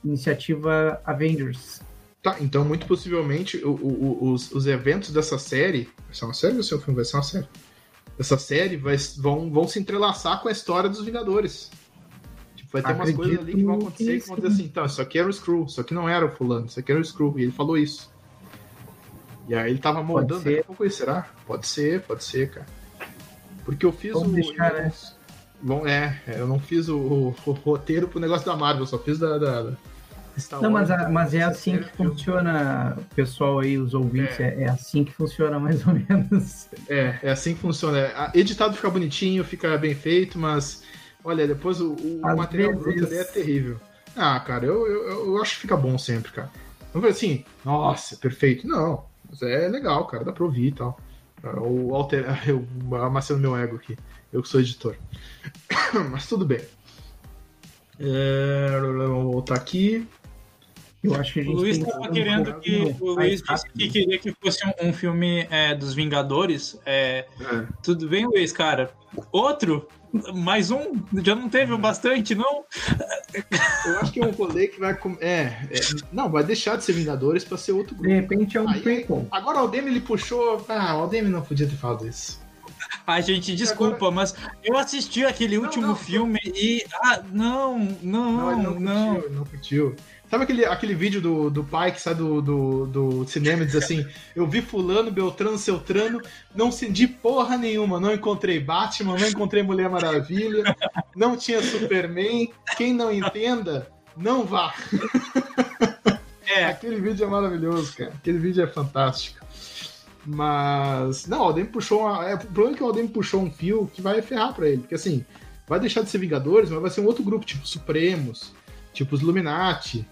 iniciativa Avengers.
Tá, então muito possivelmente o, o, os, os eventos dessa série. Vai ser uma série ou seu filme? Vai ser uma série. Essa série vai, vão, vão se entrelaçar com a história dos Vingadores. Tipo, vai ter Acredito umas coisas ali que vão acontecer que, que vão dizer assim, então, isso aqui era o Screw, isso aqui não era o fulano, isso aqui era o Screw. E ele falou isso. E aí ele tava moldando, daqui a pouco será? Pode ser, pode ser, cara. Porque eu fiz
Vamos o. Deixar, né?
Bom, é, eu não fiz o, o, o, roteiro pro negócio da Marvel, só fiz da. da, da
não, mas, a, mas é assim que funciona, pessoal aí, os ouvintes, é. é. é. assim que funciona mais ou menos.
É, é assim que funciona. Editado fica bonitinho, fica bem feito, mas olha, depois o, o material vezes... bruto ali é terrível. Ah, cara, eu, eu, eu acho que fica bom sempre, cara. Não foi assim, nossa, perfeito. Não, mas é legal, cara, dá pra ouvir e tal. O alter... Eu amassando meu ego aqui. Eu que sou editor. Mas tudo bem. É... Vou voltar aqui.
Eu acho que a gente
o Luiz estava
um
querendo que. O Luiz disse que queria que fosse um, um filme é, dos Vingadores. É,
É.
tudo bem, Luiz, cara? Outro? Mais um? Já não teve o bastante, não?
Eu acho que é um rolê que vai. com- É, é, Não, vai deixar de ser Vingadores pra ser outro
De
grupo.
repente é um
Aí-
prequel.
Agora o Aldemir ele puxou. Ah, o Aldemir não podia ter falado isso.
Ai, gente, desculpa, mas eu assisti aquele
Não,
último
não.
filme e. Ah, não, não,
Não, ele
não.
não curtiu, ele não curtiu. Sabe aquele, aquele vídeo do, do pai que sai do, do, do cinema e diz assim: Eu vi Fulano, Beltrano, Celtrano, não senti porra nenhuma, não encontrei Batman, não encontrei Mulher Maravilha, não tinha Superman. Quem não entenda, não vá.
É,
Aquele vídeo é maravilhoso, cara. Aquele vídeo é fantástico. Mas. Não, o Aldem puxou uma. É, o problema é que o Aldem puxou um fio que vai ferrar pra ele. Porque assim, vai deixar de ser Vingadores, mas vai ser um outro grupo, tipo Supremos, tipo os Illuminati.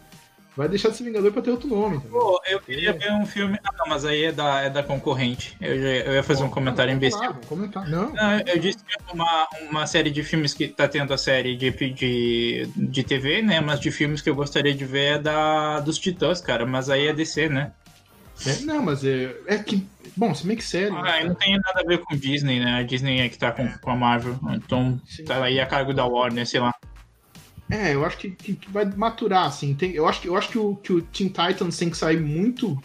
Vai deixar de ser Vingador pra ter outro nome.
pô, eu queria ver um filme. Ah, não, mas aí é da, é da concorrente. Eu, eu ia fazer um comentário
Não,
imbecil.
vamos comentar. Não,
Não, eu disse que é uma, uma série de filmes que tá tendo a série de, de, de TV, né? Mas de filmes que eu gostaria de ver é da, dos Titãs, cara. Mas aí é DC, né?
é, não, mas é, é que. Bom, se bem que sério.
Ah, aí não tem nada a ver com Disney, né? A Disney é que tá com, com a Marvel. Então
Sim.
tá aí a cargo da Warner, sei lá.
É, eu acho que, que- que vai maturar, assim. Tem, eu acho, que, eu acho que, o, que o Teen Titans tem que sair muito.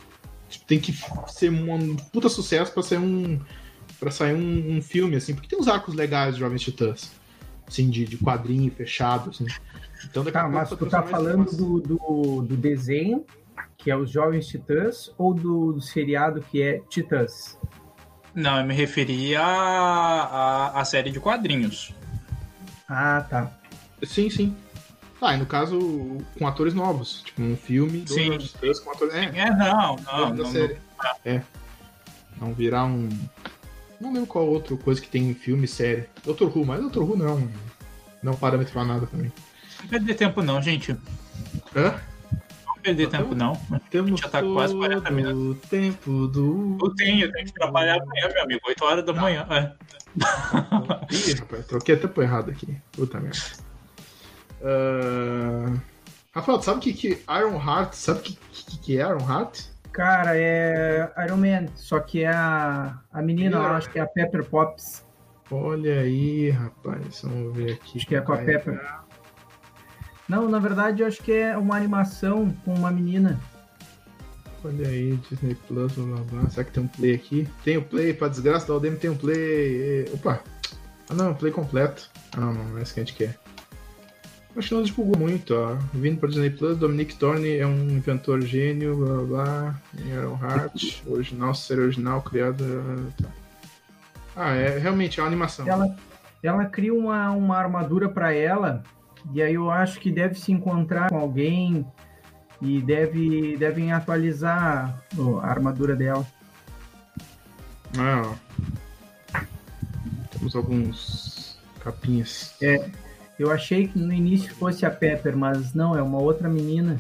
Tem que ser um puta sucesso pra sair um. para sair um, um filme, assim, porque tem uns arcos legais de Jovens Titãs. Assim, de, de quadrinho fechado, assim. Então daqui
Tá,
a
mas tu tá falando do, do, do desenho, que é os Jovens Titãs, ou do, do seriado que é Titãs?
Não, eu me referia à, à, à série de quadrinhos.
Ah, tá.
Sim, sim. Ah, e no caso, com atores novos. Tipo, um filme
Sim.
Titãs com atores. É,
É, não, não. não, não.
série. É. Não virar um. Não lembro qual outra coisa que tem em filme e série. Doutor Who, mas Doutor Who não é. Não é um parâmetro pra nada também.
Não perder tempo, não, gente.
Hã?
Não perder
Tá
tempo, não.
Temos
Já tá quase 40
todo o tempo do.
Eu tenho, eu tenho que trabalhar amanhã, meu amigo. 8 horas da manhã. É.
Ih, rapaz, troquei até pro errado aqui. Puta merda. Ah, Rafael, sabe o que, que Iron Heart. Sabe o que, que, que é Iron Heart?
Cara, é Iron Man, só que é a, a menina, eu acho que é a Pepper Pops.
Olha aí, rapaz. Vamos ver aqui.
Acho que é com a. Pepper. Não, na verdade, eu acho que é uma animação com uma menina.
Olha aí, Disney Plus, blá blá blá. Será que tem um play aqui? Tem o play, pra desgraça da Aldem tem um play. Opa! Ah não, play completo. Ah não, não é isso que a gente quer. Acho que não divulgou muito, ó. Vindo pra Disney Plus, Dominic Thorne é um inventor gênio, blá blá blá. Iron Heart, original, série original, criada. tá. Ah, é realmente é uma animação.
Ela, ela cria uma, uma armadura para ela, e aí eu acho que deve se encontrar com alguém e deve, devem atualizar a armadura dela.
Ah, ó. Temos alguns capinhas.
É, eu achei que no início fosse a Pepper, mas não, é uma outra menina.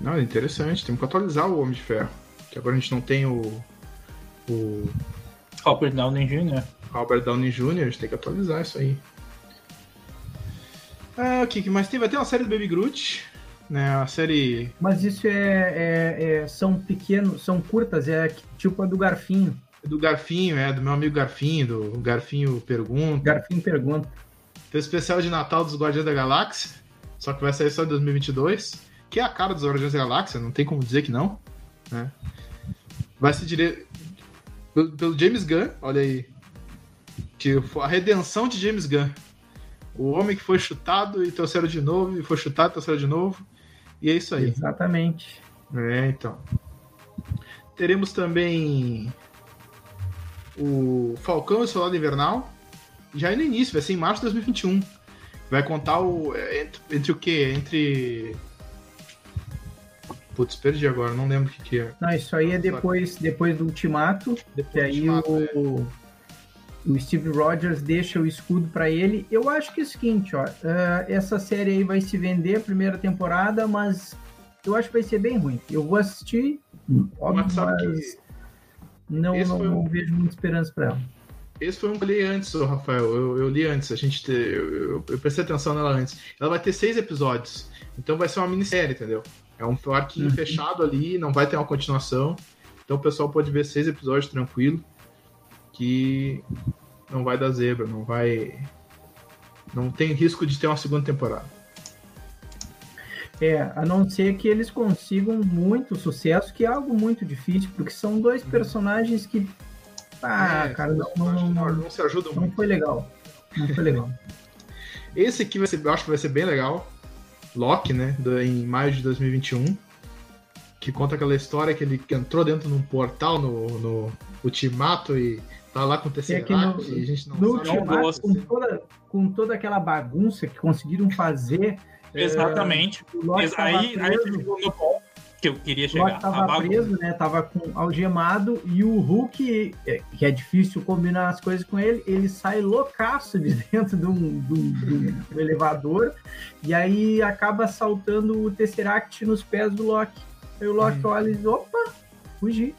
Não, é interessante. Temos que atualizar o Homem de Ferro. Que agora a gente não tem o. O
Robert Downey Jr.
Robert Downey Jr., a gente tem que atualizar isso aí. Ah, o que, que mais tem? Vai ter uma série do Baby Groot. Né, a série.
Mas isso é, é- é- são pequenos, são curtas, é tipo a do Garfinho.
Do Garfinho, é, do meu amigo Garfinho, do Garfinho Pergunta.
Garfinho pergunta.
Tem o especial de Natal dos Guardiões da Galáxia, só que vai sair só em 2022, que é a cara dos Guardiões da Galáxia, não tem como dizer que não. Né? Vai ser direto pelo, pelo James Gunn, olha aí. Que foi a redenção de James Gunn. O homem que foi chutado e trouxeram de novo, e foi chutado e trouxeram de novo. E é isso aí.
Exatamente.
É, então. Teremos também o Falcão e o Soldado Invernal. Já é no início, vai ser em março de 2021. Vai contar o. é, Entre, entre o quê? Entre. Putz, perdi agora, não lembro o que, que é.
Não, isso aí é depois, depois do Ultimato, que
Depois
aí
do Ultimato, é.
o, o Steve Rogers deixa o escudo para ele. Eu acho que é o seguinte, ó, ah, essa série aí vai se vender a primeira temporada, mas eu acho que vai ser bem ruim. Eu vou assistir, óbvio,
Mas
mas
que
não, não, não
um-
vejo muita esperança para ela.
Esse foi um que eu li antes, Rafael. Eu, eu li antes. A gente te- eu, eu- eu prestei atenção nela antes. Ela vai ter seis episódios. Então vai ser uma minissérie, entendeu? É um arquinho uhum. fechado ali, não vai ter uma continuação. Então o pessoal pode ver seis episódios tranquilo. Que não vai dar zebra, não vai. Não tem risco de ter uma segunda temporada.
É, a não ser que eles consigam muito sucesso, que é algo muito difícil, porque são dois uhum. personagens que. Ah, é, cara, não, não, não, não, se ajudam não muito. foi legal. Não foi legal.
Esse aqui vai ser, eu acho que vai ser bem legal. Loki, né? Do, em maio de 2021. Que conta aquela história que ele entrou dentro de um portal no, no Ultimato e tá lá com o Tesseract no, e a gente não
no sabe. Ultimato, com, toda, com toda aquela bagunça que conseguiram fazer.
Exatamente. É, aí, aí chegou no ponto que eu queria chegar. O Loki
tava preso, né? Tava com algemado e o Hulk, é, que é difícil combinar as coisas com ele, ele sai loucaço de dentro de um, de um, de um elevador e aí acaba saltando o Tesseract nos pés do Loki. Aí o Loki hum. olha e diz, opa, fugi.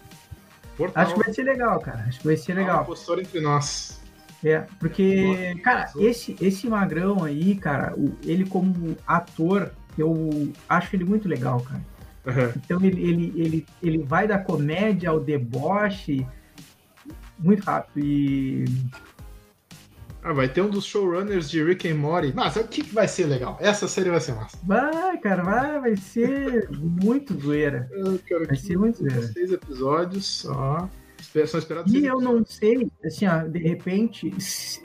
Portal. Acho que vai ser legal, cara. Acho que vai ser legal.
Uma entre nós.
É, porque, cara, esse, esse magrão aí, cara, o, ele como ator, eu acho ele muito legal, cara. Uhum. Então ele, ele, ele, ele vai da comédia ao deboche muito rápido. E.
Ah, vai ter um dos showrunners de Rick and Morty. Mas o que, que vai ser legal? Essa série vai ser massa.
Vai, cara, vai, vai ser muito zoeira. vai ser muito zoeira.
Seis episódios só. São
esperados e eu não sei, assim, ó, de repente,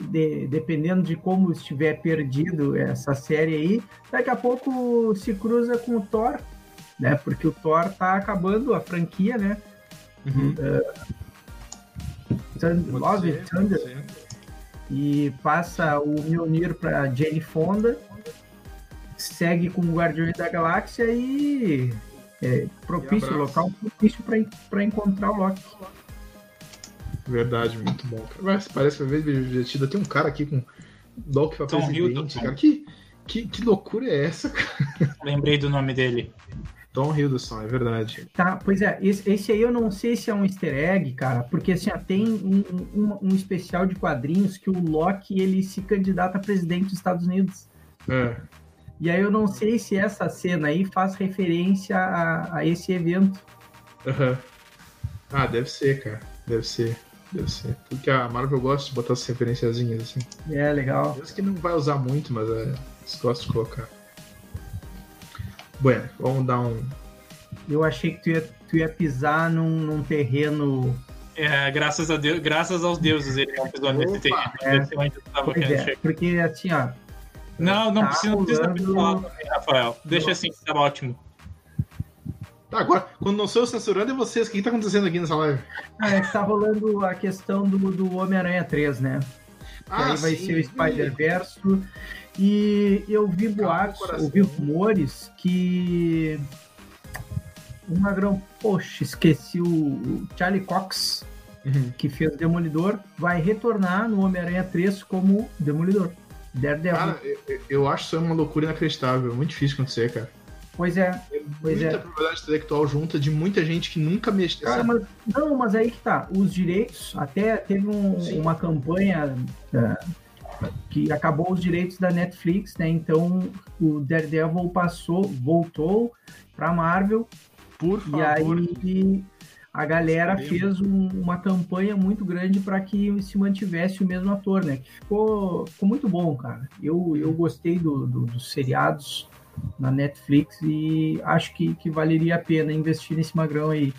de, dependendo de como estiver perdido essa série aí, daqui a pouco se cruza com o Thor né? Porque o Thor tá acabando a franquia, né? Uhum. Uh, Love ser, Thunder. E passa o Mjolnir para Jane Fonda, segue com o Guardiões da Galáxia e é, propício, e local propício para encontrar o Loki.
Verdade, muito bom. Mas parece que vai ver divertida. Tem um cara aqui com Loki pra Tom presidente, cara. Que, que, que loucura é essa, cara?
Lembrei do nome dele.
Tom Hiddleston, é verdade.
Tá, pois é, esse, esse, aí eu não sei se é um easter egg, cara, porque assim, ó, tem um, um, um, especial de quadrinhos que o Loki, ele se candidata a presidente dos Estados Unidos. É. E aí eu não sei se essa cena aí faz referência a, a esse evento.
Uhum. Ah, deve ser, cara, deve ser. Deve ser. Porque a Marvel gosta de botar essas referenciazinhas assim.
É, legal.
Eu que não vai usar muito, mas é, eles gostam de colocar. Bueno, vamos dar um.
Eu achei que tu ia, tu ia pisar num, num terreno.
É, graças a Deus, graças aos deuses ele não pisou nesse terreno.
É, é, porque assim, ó.
Não, não tá precisa, não precisa também, Rafael. Deixa assim, tá ótimo.
Tá, agora, quando não sou eu censurando, é vocês. O que tá acontecendo aqui nessa live?
Ah, é que tá rolando a questão do, do Homem-Aranha 3, né? Ah, aí vai sim, ser o Spider-Verse. E eu vi boatos, ouvi rumores que o Magrão, poxa, esqueci o Charlie Cox, uhum. que fez Demolidor, vai retornar no Homem-Aranha 3 como Demolidor. Daredevil.
Cara, eu, eu acho isso uma loucura inacreditável. Muito difícil acontecer, cara.
Pois é. é pois
muita
é.
propriedade intelectual junta de muita gente que nunca mexeu.
Cara, mas, não, mas aí que tá. Os direitos, até teve um, uma campanha uh, que acabou os direitos da Netflix, né? Então o Daredevil passou, voltou para Marvel.
Por favor.
E aí a galera fez um, uma campanha muito grande para que se mantivesse o mesmo ator, né? Que ficou, ficou muito bom, cara. Eu, eu gostei do, do, dos seriados na Netflix e acho que, que valeria a pena investir nesse magrão aí.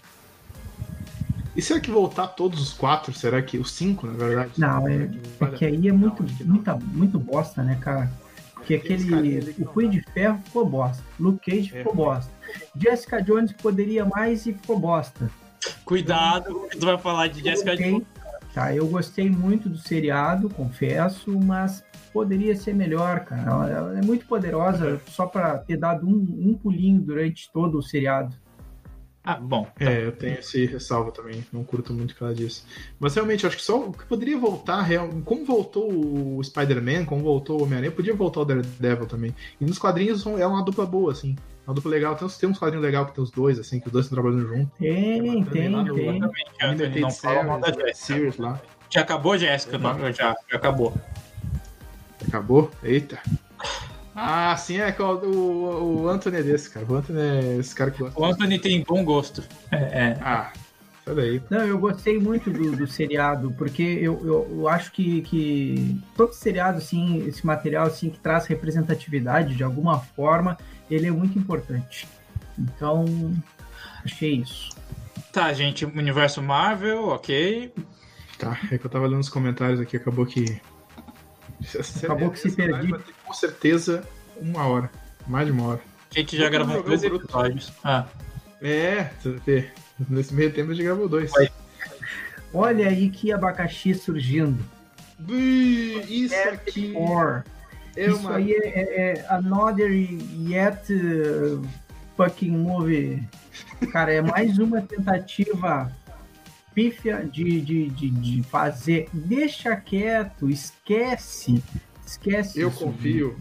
E será que voltar todos os quatro? Será que os cinco, na verdade?
Não, é, é que aí é muito, muita, muito bosta, né, cara? Porque aquele. O Punho de Ferro ficou bosta. Luke Cage é. ficou bosta. Jessica Jones poderia mais e ficou bosta.
Cuidado, tu vai falar de Jessica Jones.
Tá, eu gostei muito do seriado, confesso, mas poderia ser melhor, cara. Ela é muito poderosa só para ter dado um, um pulinho durante todo o seriado.
Ah, bom.
Tá. É, eu tenho esse ressalvo também. Não curto muito causa disso. Mas realmente, acho que só o que poderia voltar, real, como voltou o Spider-Man, como voltou o Homem-Aranha, podia voltar o Daredevil também. E nos quadrinhos é uma dupla boa, assim. É uma dupla legal. Tem, tem uns quadrinhos legais que tem os dois, assim, que os dois estão trabalhando junto.
Tem, tem, tem.
Ainda não fala da Series lá. Já acabou, Jéssica? Já, já acabou.
Acabou? Eita. Ah, sim, é o, o, o Anthony é desse, cara. O Anthony é esse cara que gosta.
O Anthony tem bom gosto. É, é.
Ah, daí.
Não, eu gostei muito do, do seriado, porque eu, eu, eu, acho que, que todo seriado, assim, esse material assim, que traz representatividade de alguma forma, ele é muito importante. Então, achei isso.
Tá, gente, universo Marvel, ok.
Tá, é que eu tava lendo os comentários aqui, acabou que.
Acabou que se perdi.
Com certeza, uma hora. Mais de uma hora.
A gente já gravou dois episódios. Ah.
É. Nesse meio tempo a gente gravou dois.
Olha aí que abacaxi surgindo.
Isso aqui.
É Isso uma... aí é, é, é another yet uh, fucking movie. Cara, é mais uma tentativa pífia de, de, de, de fazer. Deixa quieto, esquece. Esquece.
Eu confio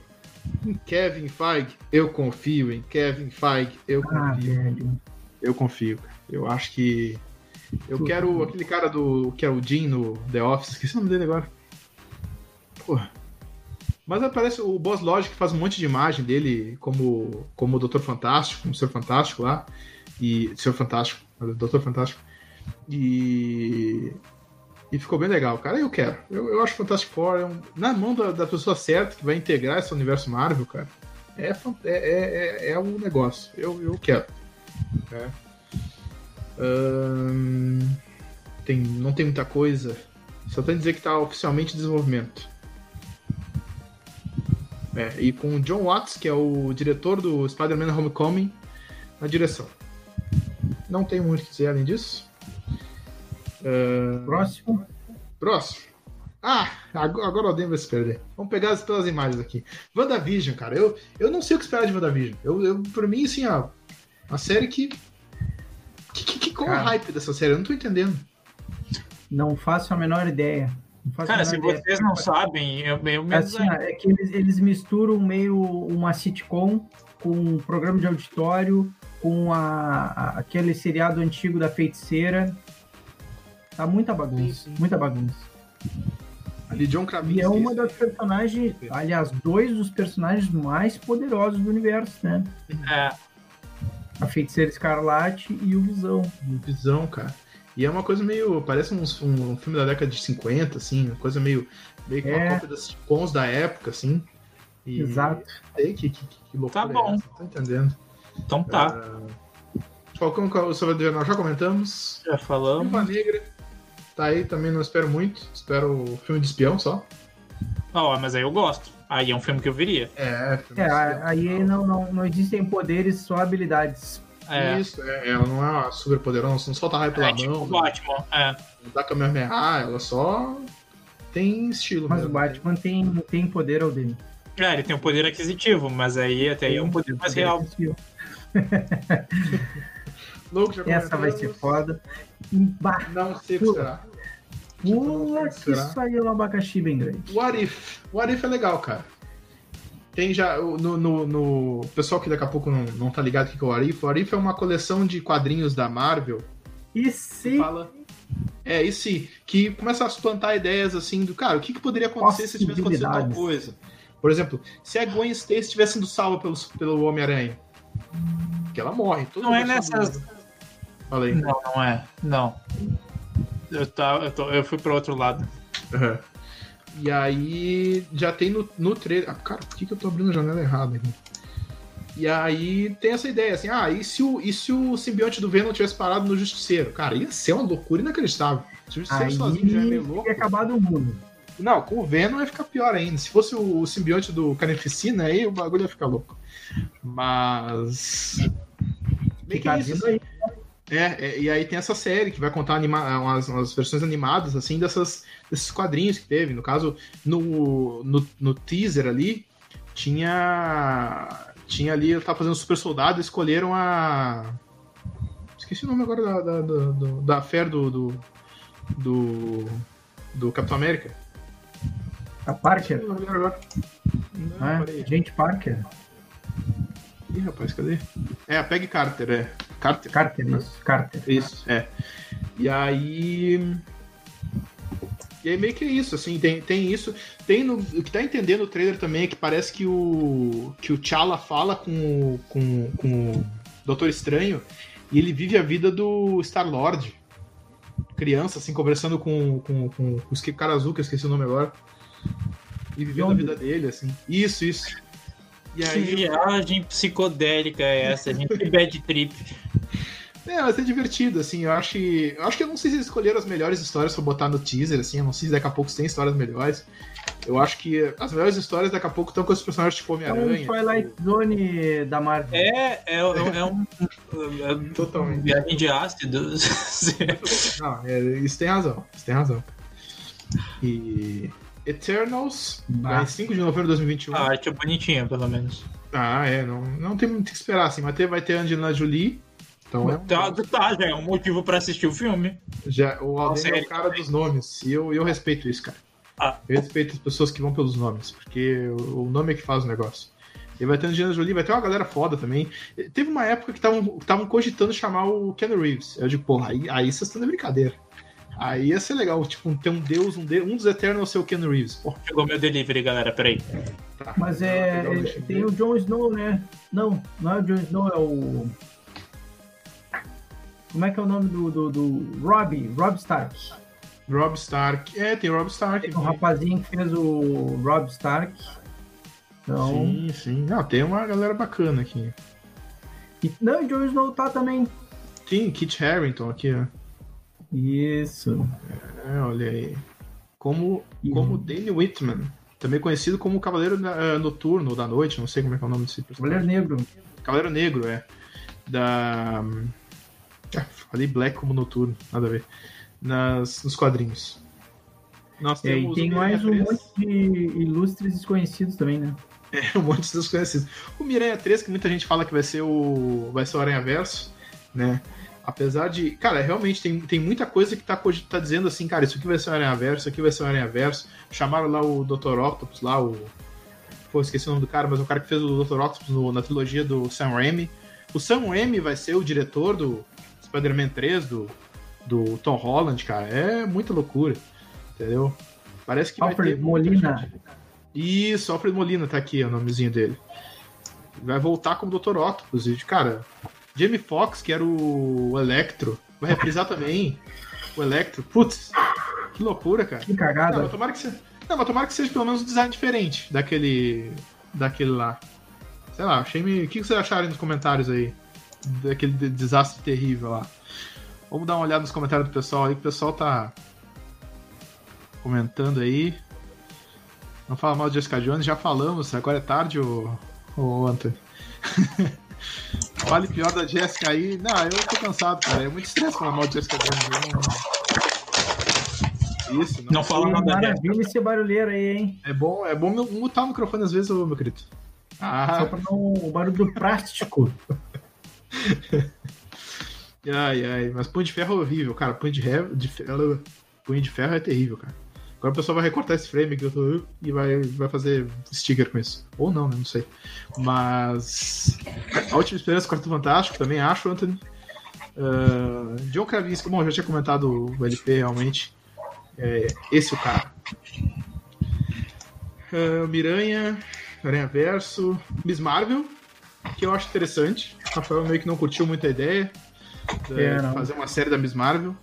em Kevin Feige. Eu confio em Kevin Feige. Eu ah, confio. Velho. Eu confio. Eu acho que. Eu quero aquele cara do. que é o Jim no The Office. Esqueci o nome dele agora. Porra. Mas aparece o Boss Logic faz um monte de imagem dele como, como o Doutor Fantástico, como o Senhor Fantástico lá. E. Senhor Fantástico, Doutor Fantástico. E. E ficou bem legal, cara. Eu quero. Eu, eu acho Fantastic Four é um, na mão da, da, pessoa certa que vai integrar esse universo Marvel, cara. É, é, é, é um negócio. Eu, eu quero. É. tem, não tem muita coisa. Só tem dizer que está oficialmente em desenvolvimento. É, e com o John Watts, que é o diretor do Spider-Man Homecoming, na direção. Não tem muito o que dizer além disso.
Uh... Próximo.
Próximo. Ah, agora o Denver se perder. Vamos pegar pelas imagens aqui. WandaVision, cara. Eu, eu não sei o que esperar de WandaVision. Eu, eu, por mim, assim, ó, uma série que. que, que, que qual cara, o hype dessa série? Eu não tô entendendo.
Não faço a menor ideia.
Cara, se ideia. vocês não sabem, eu meio
menos. Assim, é que eles, eles misturam meio uma sitcom com um programa de auditório, com a, a aquele seriado antigo da feiticeira. Tá muita bagunça, sim, sim. muita bagunça.
Ali John Krasinski.
E é uma das personagens, aliás, dois dos personagens mais poderosos do universo, né?
É.
A Feiticeira Escarlate e o Visão.
O Visão, cara. E é uma coisa meio. Parece um, um, filme da década de 50, assim, uma coisa meio. meio com é. uma cópia das cons da época, assim.
E, Exato.
Sei que, que, que loucura
tá bom. É essa,
tá entendendo?
Então tá. Uh,
Falcão sobre nós já comentamos.
Já falamos.
Viúva Negra. Tá aí também, não espero muito. Espero o filme de espião só.
Não, mas aí eu gosto. Aí é um filme que eu viria.
É,
é aí não, não, não existem poderes, só habilidades.
É. Isso, é, ela não é super poderosa, não solta raio pela é, tipo mão.
Tipo Batman, é.
Não dá Kamehameha, ela só tem estilo.
Mas mesmo. o Batman tem, tem poder ao dele.
É, ele tem um poder aquisitivo, mas aí até aí é um poder mais real.
Louco, já Essa vai ser foda.
Não sei o que será.
Pula que isso aí é um abacaxi bem grande.
What If. What If é legal, cara. Tem já no, no, no, pessoal que daqui a pouco não, não tá ligado o que é o Arif. O Arif é uma coleção de quadrinhos da Marvel.
E se
fala é, e se que começa a suplantar ideias assim do cara, o que, que poderia acontecer se tivesse acontecido tal coisa? Por exemplo, se a Gwen Stacy tivesse sido salva pelo, pelo Homem-Aranha, que ela morre.
não é nessas.
Falei.
Não, não é. Não. Eu, tá, eu, tô, eu fui pro outro lado.
Uhum. E aí já tem no, no trailer. Ah, cara, por que, que eu tô abrindo a janela errada aqui? E aí tem essa ideia, assim, ah, e se o, e se o simbionte do Venom tivesse parado no Justiceiro? Cara, ia ser uma loucura inacreditável.
Se o Justiceiro aí sozinho já é meio louco. Ia acabar do mundo.
Não, com o Venom ia ficar pior ainda. Se fosse o, o simbionte do Carnificina, aí o bagulho ia ficar louco. Mas. Bem que, que é isso. Assim. Aí. É, é, e aí tem essa série que vai contar anima umas, umas, versões animadas, assim, dessas, desses quadrinhos que teve. No caso, no, no, no teaser ali, tinha. Tinha ali, eu tava fazendo Super Soldado, escolheram a. Esqueci o nome agora da, da, da, do, da fé do, do, do. do Capitão América.
A Parker? Não, ah, gente Parker.
Ih, rapaz, cadê? É, a Peg Carter, é. Carter?
Carter, isso. Carter.
Isso, é. E aí. E aí meio que é isso, assim, tem, tem isso. Tem no, o que tá entendendo o trailer também é que parece que o. que o T'Challa fala com, com, com o Doutor Estranho e ele vive a vida do Star-Lord. Criança, assim, conversando com, com, com, com o cara azul, que eu esqueci o nome agora. E vivendo a vida dele, assim. Isso, isso.
E aí, que viagem psicodélica é essa, gente? Que bad trip.
É, vai ser divertido, assim. Eu acho que. Eu acho que eu não sei se eles escolheram as melhores histórias pra botar no teaser, assim. Eu não sei se daqui a pouco tem histórias melhores. Eu acho que as melhores histórias daqui a pouco estão com os personagens tipo Homem-Aranha. É
um Twilight tipo... Zone da Marvel.
É, é, é, um. É, Totalmente. Viagem de ácido.
não, é, isso tem razão. Isso tem razão. E. Eternals, bah. 5 de novembro de 2021.
A arte é bonitinha, pelo menos.
Ah, é. Não, não tem muito o que esperar, assim. Mas ter, vai ter Angelina Jolie então é
tá, tá, já é um motivo para assistir o filme.
Já, o Alden é o cara dos nomes. E eu, eu respeito isso, cara. Ah. Eu respeito as pessoas que vão pelos nomes, porque o nome é que faz o negócio. E vai ter Angelina Jolie, vai ter uma galera foda também. Teve uma época que estavam cogitando chamar o Ken Reeves. Eu digo, porra, aí, aí vocês estão de brincadeira. Aí ia ser legal, tipo, ter um deus, um, deus, um dos Eternos ser o Ken Reeves. Porra.
Chegou meu delivery, galera, peraí.
Tá. Mas é. tem o Jon Snow, né? Não, não é o Jon Snow, é o. Como é que é o nome do, do, do Rob? Rob Stark.
Rob Stark. É, tem Rob Stark.
Tem um rapazinho que fez o Rob Stark. Então...
Sim, sim. Não, tem uma galera bacana aqui.
E, não, e Jon Snow tá também.
Sim, Kit Harington aqui, ó.
Isso.
É, olha aí. Como, uhum. como Danny Whitman, também conhecido como Cavaleiro uh, Noturno da Noite, não sei como é é o nome desse
personagem. Cavaleiro Negro.
Cavaleiro Negro, é. Da. Ah, falei Black como noturno, nada a ver. Nas, nos quadrinhos.
Nós é, e tem mais um 3. monte de ilustres desconhecidos também, né?
É, um monte de desconhecidos. O Miranha 3, que muita gente fala que vai ser o. vai ser o Aranha Verso, né? Apesar de. Cara, realmente tem, tem muita coisa que tá, tá dizendo assim, cara, isso aqui vai ser o Aranha Verso, isso aqui vai ser o Aranha Verso. Chamaram lá o Dr. Octopus, lá, o. Pô, esqueci o nome do cara, mas o cara que fez o Dr. Octopus no, na trilogia do Sam Raimi. O Sam Raimi vai ser o diretor do, Spider-Man 3 do, do Tom Holland, cara, é muita loucura, entendeu? Parece que
Alfred vai ter Molina.
Isso, Alfred Molina tá aqui, é o nomezinho dele. Vai voltar como Dr. Octopus, e, cara, Jamie Foxx, que era o Electro, vai reprisar também o Electro. Putz, que loucura, cara.
Que cagada.
Não, mas tomara que seja, não, mas tomara que seja pelo menos um design diferente daquele daquele lá. Sei lá, achei me... O que vocês acharam nos comentários aí? daquele desastre terrível lá. Vamos dar uma olhada nos comentários do pessoal aí, que o pessoal tá comentando aí. Não fala mal de Jessica Jones, já falamos, agora é tarde, ô, ô Anthony. Fale pior da Jessica aí. Não, eu tô cansado, cara. É muito estresse falar mal de Jessica Jones.
Não... Isso, não. Não fala nada Maravilha esse barulheiro aí, hein?
É bom, é bom mutar o microfone às vezes, meu querido.
Ah. Só pra não o barulho do plástico.
ai, ai, mas punho de ferro é horrível, cara. Punho de, ferro, de ferro, punho de ferro é terrível, cara. Agora o pessoal vai recortar esse frame que eu tô e vai, vai fazer sticker com isso. Ou não, né? Não sei. Mas. A última esperança, Quarto Fantástico, também acho, Anthony. Uh, John Krasinski, bom, eu já tinha comentado o LP realmente. É, esse é o cara. Uh, Miranha, Aranha Verso, Miss Marvel, que eu acho interessante. O Rafael meio que não curtiu muito a ideia de é, fazer uma série da Miss Marvel.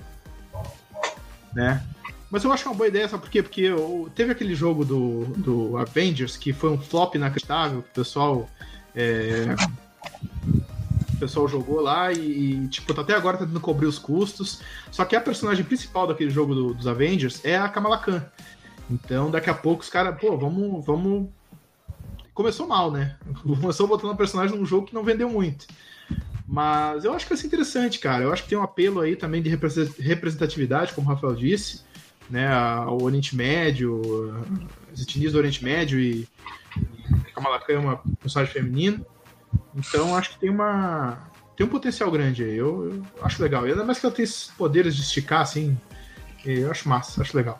Né? Mas eu acho uma boa ideia, sabe por quê? Porque eu, teve aquele jogo do, do Avengers que foi um flop inacreditável, que o pessoal. É, o pessoal jogou lá e, tipo, tá até agora tá tentando cobrir os custos. Só que a personagem principal daquele jogo do, dos Avengers é a Kamala Khan. Então, daqui a pouco os caras, pô, vamos, vamos começou mal, né? Começou botando um personagem num jogo que não vendeu muito. Mas eu acho que vai ser interessante, cara. Eu acho que tem um apelo aí também de representatividade, como o Rafael disse, né? O Oriente Médio, as etnias do Oriente Médio e, a Kamala Khan é uma personagem feminina. Então acho que tem uma tem um potencial grande aí. Eu, eu acho legal. E ainda mais que ela tem esses poderes de esticar, assim. Eu acho massa, acho legal.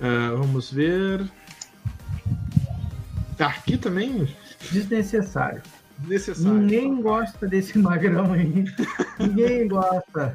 Uh, vamos ver. Aqui também.
Desnecessário.
Desnecessário.
Ninguém gosta desse magrão aí. Ninguém gosta.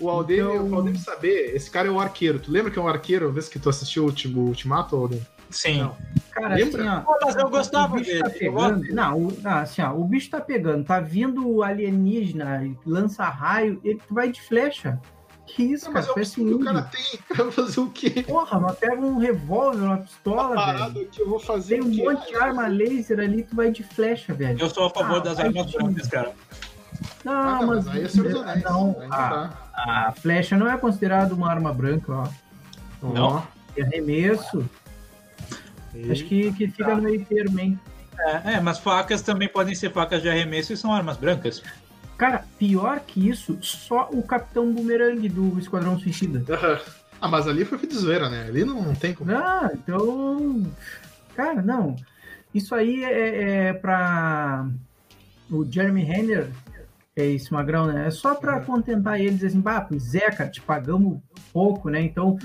O Aldemir,
Então-
o Aldemir saber, esse cara é um arqueiro. Tu lembra que é um arqueiro, vez que tu assistiu o Ultim- o Ultimato, Aldemir?
Sim.
Não.
Cara,
Lembra?
assim, ó.
Pô, mas eu gostava
o bicho
dele.
Tá
eu
pegando,
gosto.
não, o, não, assim, ó, o bicho tá pegando, tá vindo o alienígena, lança raio, ele tu vai de flecha. Que isso,
Não,
cara?
mas é o
Parece
que
um
o cara tem pra fazer o quê?
Porra, mas pega um revólver, uma pistola,
Parado
velho.
aqui, eu vou fazer
Tem um monte de arma laser ali, tu vai de flecha, velho.
Eu sou a favor
Ah,
das armas brancas, cara.
Não,
Ah, não,
mas,
mas aí é Senhor dos Anéis.
não, a, a flecha não é considerada uma arma branca, ó.
Não?
É arremesso. Acho que, que fica no meio termo, hein?
É, é, mas facas também podem ser facas de arremesso e são armas brancas.
Cara, pior que isso, só o Capitão Boomerang do Esquadrão Suicida.
Ah, mas ali foi zoeira, né? Ali não, não tem como.
Ah, então. Cara, não. Isso aí é, é pra. O Jeremy Renner, é esse magrão, né? É só pra
Uhum.
contentar eles assim, ah, pois é, cara, te pagamos pouco, né? Então,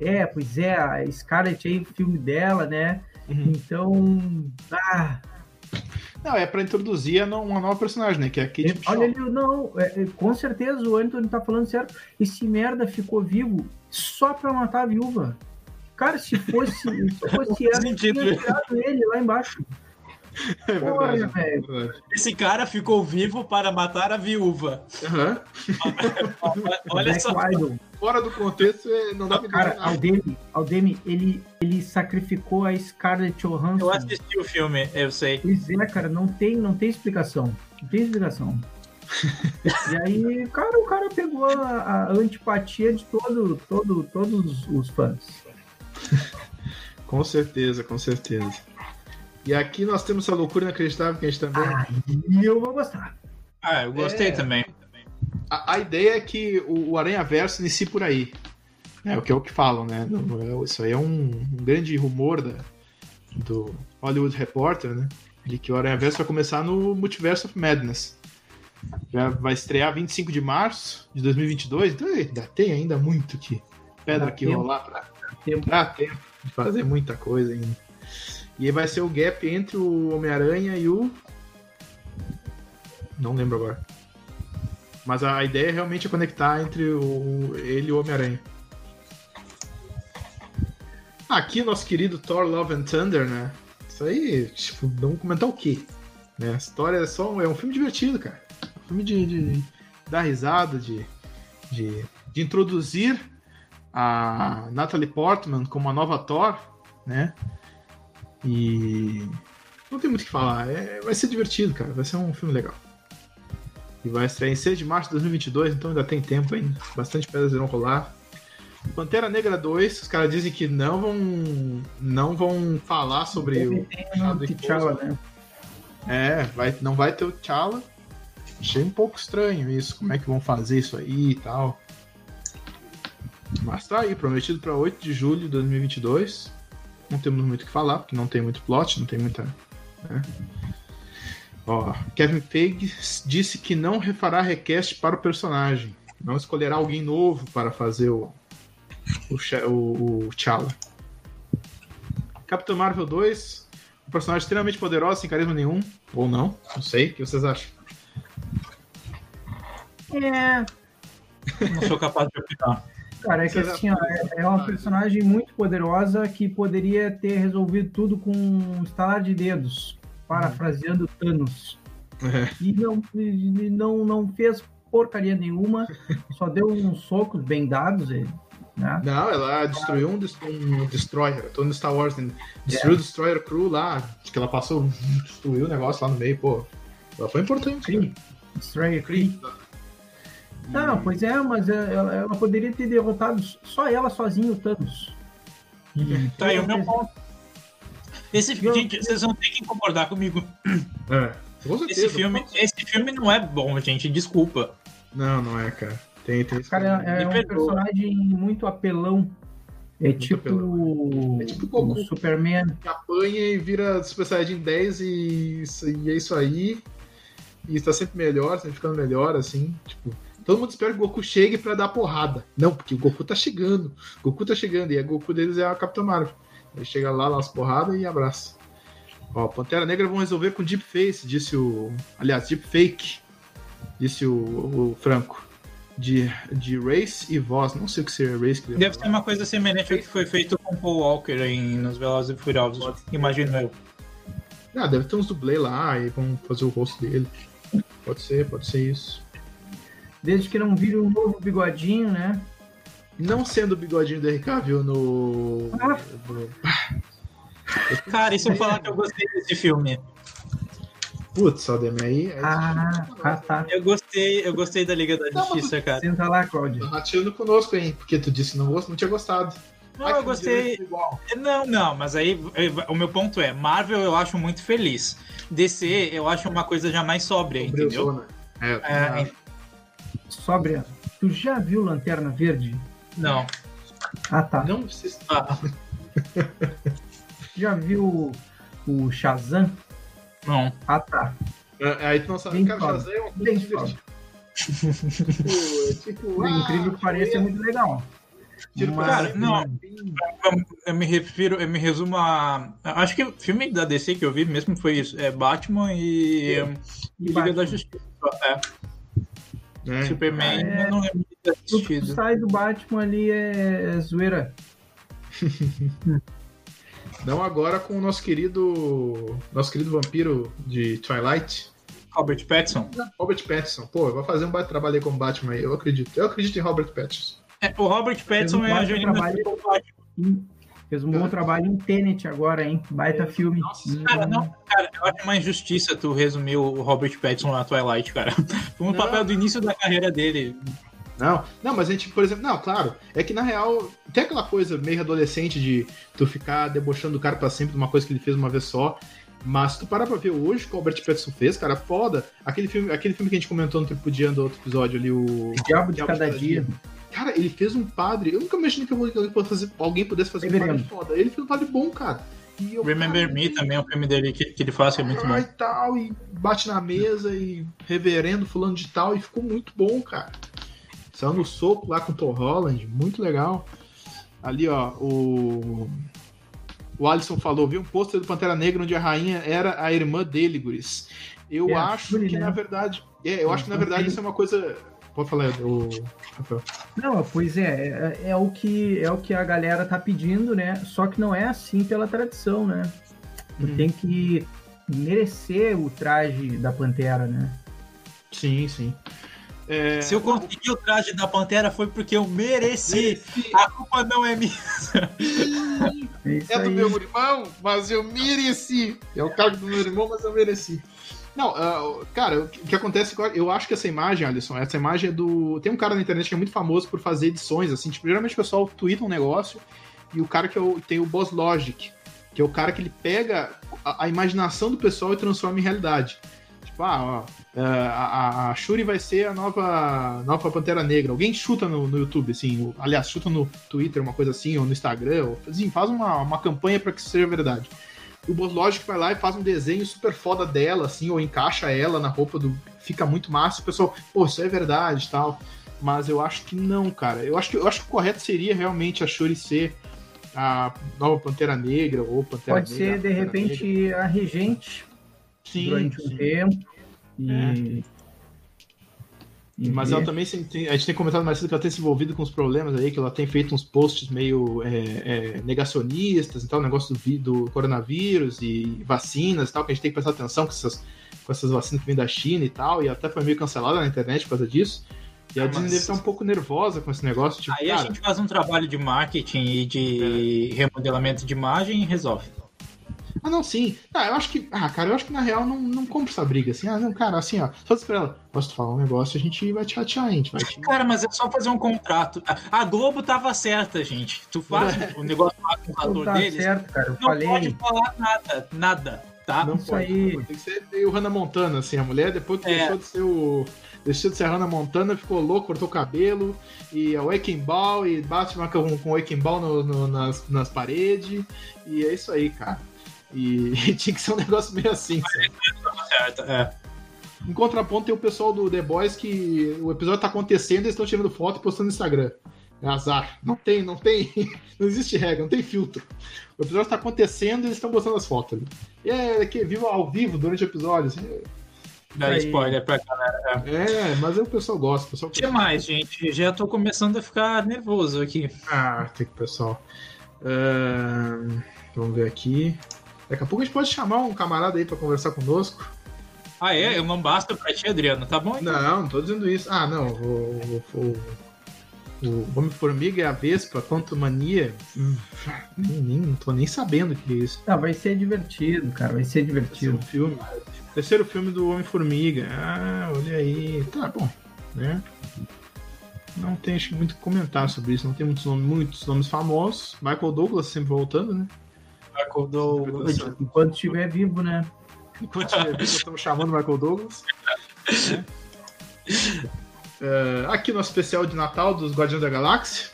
é, pois é, a Scarlett aí, o filme dela, né?
Uhum.
Então. Ah,
Não, é pra introduzir uma nova personagem, né? Que é a Kate Bishop.
olha ali, não, é, é, com certeza o Anthony tá falando certo. Esse merda ficou vivo só pra matar a viúva. Cara, se fosse, se fosse ela, tinha tirado ele lá embaixo.
É
velho.
é verdade.
Esse cara ficou vivo para matar a viúva.
Aham.
Olha
Black
só.
Widow.
Fora do contexto, é- não dá pra
Cara. Aldemi, Aldemi ele, ele sacrificou a Scarlett Johansson.
Eu assisti o filme, eu sei.
Pois é, cara, não tem, não tem explicação. Não tem explicação. e aí, cara, o cara pegou a, a antipatia de todo, todo, todos os fãs.
Com certeza, com certeza. E aqui nós temos essa loucura inacreditável que a gente também.
Aí eu vou gostar.
Ah, eu gostei
É.
também.
A, a ideia é que o, o Aranha Verso inicie por aí. É o que é o que falam, né? É- Isso aí é um, um grande rumor da, do Hollywood Reporter, né? De que o Aranha Verso vai começar no Multiverse of Madness. Já vai estrear 25 de março de 2022, então ainda tem ainda muito que pedra
Dá
que
tempo.
rolar pra
Tempo.
Dá tempo de fazer muita coisa ainda. E aí vai ser o gap entre o Homem-Aranha e o. Não lembro agora. Mas a ideia realmente é conectar entre o... ele e o Homem-Aranha. Aqui nosso querido Thor Love and Thunder, né? Isso aí, tipo, vamos comentar o quê? Né? A história é só. É um filme divertido, cara. É um filme de, de dar risada, de, de, de introduzir a Natalie Portman como a nova Thor, né? E não tem muito o que falar. É, vai ser divertido, cara. Vai ser um filme legal. E vai estrear em 6 de março de 2022, então ainda tem tempo ainda. Bastante pedras irão rolar. Pantera Negra 2, os caras dizem que não vão não vão falar sobre o
T'Challa, né?
é, vai, não vai ter o T'Challa. Achei um pouco estranho isso, como é que vão fazer isso aí e tal. Mas tá aí, prometido para 8 de julho de 2022. Não temos muito o que falar, porque não tem muito plot, não tem muita. né? Ó, Kevin Feige disse que não refará request para o personagem. Não escolherá alguém novo para fazer o, o, o, o T'Challa. Capitão Marvel 2, um personagem extremamente poderoso, sem carisma nenhum. Ou não, não sei. O que vocês acham?
É,
Não sou capaz de opinar.
Cara, é que assim, ó, é, é uma personagem muito poderosa que poderia ter resolvido tudo com um estalar de dedos, parafraseando Thanos.
É.
E não, e não, não fez porcaria nenhuma, só deu uns socos bem dados, ele, né?
Não, ela destruiu um, um Destroyer. Eu tô no Star Wars. né? Destruiu o Destroyer Crew lá. Acho que ela passou, destruiu o negócio lá no meio, pô. Ela foi importante.
Kree, Destroyer
cara.
Não, pois é, mas ela, ela poderia ter derrotado só ela sozinha o Thanos. E-
Tá aí o meu ponto. Esse,
Não.
gente, vocês vão ter que concordar comigo.
É, com certeza.
Esse filme, esse filme não é bom, gente. Desculpa.
Não, não é, cara. Tem, tem esse
Cara, é, é um
perdoa.
personagem muito apelão. É tipo,
apelão. É tipo Goku.
o Superman.
que apanha e vira Super Saiyajin 10 e, e é isso aí. E está sempre melhor, sempre ficando melhor, assim. Tipo, todo mundo espera que o Goku chegue pra dar porrada. Não, porque o Goku tá chegando. O Goku tá chegando. E a Goku deles é a Capitã Marvel. Ele chega lá, dá umas porradas e abraça. Ó, Pantera Negra vão resolver com Deep Face, disse o. Aliás, Deep Fake, disse o, o Franco. de, de Race e Voz. Não sei o que seria Race. Que
Deve ser uma coisa semelhante ao que foi feito com Paul Walker em, nos Velozes e Furiosos, imagino eu.
Ah, deve ter uns dublês lá e vão fazer o rosto dele. Pode ser, pode ser isso.
Desde que não vire um novo bigodinho, né?
Não sendo o bigodinho do RK, viu, no...
Ah.
Cara, e se eu falar que eu gostei desse filme?
Putz, Aldemir, aí... aí
Ah, ah tá.
Eu gostei, eu gostei da Liga da
Não,
Justiça, cara.
Senta lá, Cláudio.
Tá rateando conosco, hein? Porque tu disse que não, gost... não tinha gostado.
Não,
Ai,
eu gostei. Não, não, mas aí eh, o meu ponto é, Marvel eu acho muito feliz. DC eu acho uma coisa já mais sóbria, entendeu?
É,
É,
Sóbria. Tu já viu Lanterna Verde?
não.
Ah, tá.
Não precisa...
Ah,
Já viu o, o Shazam?
não.
Ah, tá.
É, Aí tu não sabe,
Bem
cara,
foda.
Shazam é
Bem
divertida. tipo, é tipo,
Por
ah,
incrível que pareça, é muito legal. Mas-
Cara, não. Eu, eu me refiro, eu me resumo a. Acho que o filme da DC que eu vi mesmo foi isso. É Batman e, e Liga
Batman.
da Justiça. É,
É.
Superman
É.
eu não lembro de ter
Tudo que
assistido.
sai do Batman ali é zoeira.
Não agora com o nosso querido. Nosso querido vampiro de Twilight,
Robert Pattinson.
Robert Pattinson. Pô, vai fazer um baita trabalho aí como Batman aí, eu acredito. Eu acredito em Robert Pattinson.
É, o Robert Pattinson é a Angelina. Jolie Batman.
Fez um bom trabalho em Tenet agora, hein? Baita filme.
Nossa,
Cara, não, cara, eu acho uma injustiça tu resumir o Robert Pattinson na Twilight, cara. Foi um
Não.
papel do início da carreira dele.
Não, não, mas a gente, por exemplo, não, claro, é que na real tem aquela coisa meio adolescente de tu ficar debochando o cara pra sempre de uma coisa que ele fez uma vez só. Mas se tu parar pra ver hoje o que o Robert Pattinson fez, cara, foda. Aquele filme, aquele filme que a gente comentou no Tripo Dia do outro episódio ali, o.
Diabo de
Diabo
cada dia.
Cara, ele fez um padre. Eu nunca imaginei que alguém pudesse fazer- alguém pudesse fazer um padre
Reverendo.
foda. Ele fez um padre bom, cara. E eu,
Remember
cara,
Me também é um filme dele que, que ele faz, que é muito bom.
e tal, e bate na mesa e reverendo fulano de tal, e ficou muito bom, cara. Saiu no soco lá com o Tom Holland, muito legal. Ali, ó, o. O Alisson falou, viu um pôster do Pantera Negra onde a rainha era a irmã dele, Guris. Eu
É,
acho que,
né?
na verdade. É, eu acho que na verdade isso é uma coisa. Pode falar, o. Rafael.
Não, pois é, é, é o que é o que a galera tá pedindo, né? Só que não é assim pela tradição, né? Tu
Uhum.
tem que merecer o traje da Pantera, né?
Sim, sim. É,
Se eu consegui o traje da Pantera foi porque eu mereci. A culpa não é minha.
É
É do
aí.
meu irmão, mas eu mereci. É o cargo do meu irmão, mas eu mereci. Não, ah, cara, o que acontece, eu acho que essa imagem, Alisson, essa imagem é do. Tem um cara na internet que é muito famoso por fazer edições, assim, tipo, geralmente o pessoal twitta um negócio e o cara que é o- tem o Boss Logic, que é o cara que ele pega a, a imaginação do pessoal e transforma em realidade. Tipo, ah, ó, ah, a, a Shuri vai ser a nova, nova Pantera Negra. Alguém chuta no, no YouTube, assim, o- aliás, chuta no Twitter, uma coisa assim, ou no Instagram, ou, assim, faz uma, uma campanha para que isso seja verdade. E o Boss Logic vai lá e faz um desenho super foda dela, assim, ou encaixa ela na roupa do. Fica muito massa. O pessoal, pô, isso é verdade e tal. Mas eu acho que não, cara. Eu acho que, eu acho que o correto seria realmente a Shuri ser a nova Pantera Negra ou Pantera
Pode
Negra.
ser, de
Pantera Negra.
repente, a regente
Sim,
durante um
sim.
tempo. E... e
Mas
ver.
ela também se- tem- a gente tem comentado mais cedo que ela tem se envolvido com os problemas aí, que ela tem feito uns posts meio é, é, negacionistas e tal, negócio do, do coronavírus e vacinas e tal, que a gente tem que prestar atenção com essas, com essas vacinas que vêm da China e tal, e até foi meio cancelada na internet por causa disso. E a
Ah,
Disney
mas-
deve estar um pouco nervosa com esse negócio, tipo,
Aí a
cara,
gente faz um trabalho de marketing e de remodelamento de imagem e resolve.
Ah não, sim. Ah, eu acho que, ah, cara, eu acho que na real não, não compra essa briga, assim, ah, não, cara, assim, ó, só diz pra ela, posso te falar um negócio, a gente vai te ratear, a gente vai te...
Cara, mas é só fazer um contrato. A- A Globo tava certa, gente. Tu faz o negócio lá com o ator
tá
deles,
certo, cara. Eu
não
falei.
pode falar nada, nada, tá?
Não
Isso
pode,
aí.
Tem que ser meio Hannah Montana, assim, a mulher, depois que
É.
deixou de ser o. Deixou de ser a Hannah Montana, ficou louco, cortou o cabelo, e a Waking Ball, e bate uma com, com o Waking Ball no- no- nas, nas paredes, e é isso aí, cara. E, tinha que ser um negócio meio assim, sabe?
Certo, é.
Em contraponto, tem o pessoal do The Boys que o episódio tá acontecendo e eles estão tirando foto e postando no Instagram. É azar. Não tem, não tem. Não existe regra, não tem filtro. O episódio tá acontecendo e eles estão postando as fotos ali. E é que viva ao vivo durante o episódio. assim,
Dar
Aí.
spoiler pra galera.
É, mas aí o pessoal gosta. O pessoal...
Que mais, gente? Já tô começando a ficar nervoso aqui.
Ah, tem que pessoal. Ahn, vamos ver aqui. Daqui a pouco a gente pode chamar um camarada aí pra conversar conosco.
Ah, é? Eu não basta pra ti, Adriano, tá bom? então?
Não, não tô dizendo isso. Ah, não. O, o, o, o Homem-Formiga e a Vespa, Quanto Mania. hum, Nem, nem, não tô nem sabendo o que é isso.
Não, vai ser divertido, cara. Vai ser
Terceiro
divertido.
filme. Terceiro filme do Homem-Formiga. Ah, olha aí. Tá bom, né? Não tem acho, que, muito o que comentar sobre isso. Não tem muitos nomes, muitos nomes famosos. Michael Douglas sempre voltando, né?
Acordou.
Enquanto estiver vivo, né?
Enquanto tiver vivo, estamos chamando o Michael Douglas. né? É, aqui no especial de Natal dos Guardiões da Galáxia.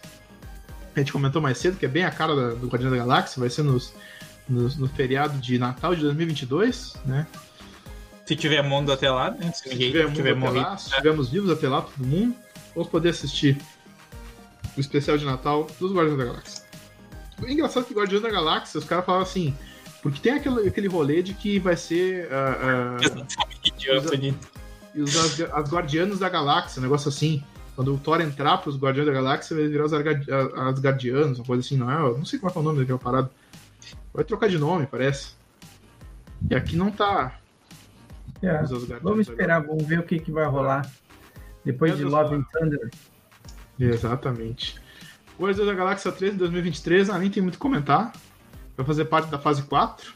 A gente comentou mais cedo que é bem a cara da- do Guardiões da Galáxia. Vai ser nos, nos- no feriado de Natal de 2022, né?
Se tiver mundo até lá, né? Se
Se tiver
tiver,
mundo até
morrido.
lá, se estivermos vivos até lá, todo mundo, vamos poder assistir o especial de Natal dos Guardiões da Galáxia. O engraçado é que Guardiões da Galáxia, os caras falavam assim, porque tem aquele, aquele rolê de que vai ser
Idiota de-
e os as, as Guardianos da Galáxia, um negócio assim. Quando o Thor entrar pros Guardiões da Galáxia, vai virar os Arga- a- Asgardianos, uma coisa assim, não é? Eu não sei qual é o nome daquela parada. Vai trocar de nome, parece. E aqui não tá
É.
os.
Vamos esperar, vamos ver o que, que vai rolar. Depois de
Meu
Love
Deus,
and Thunder.
Exatamente. Guardiões da Galáxia 3 de 2023, ah, nem tem muito o que comentar. Vai fazer parte da fase 4.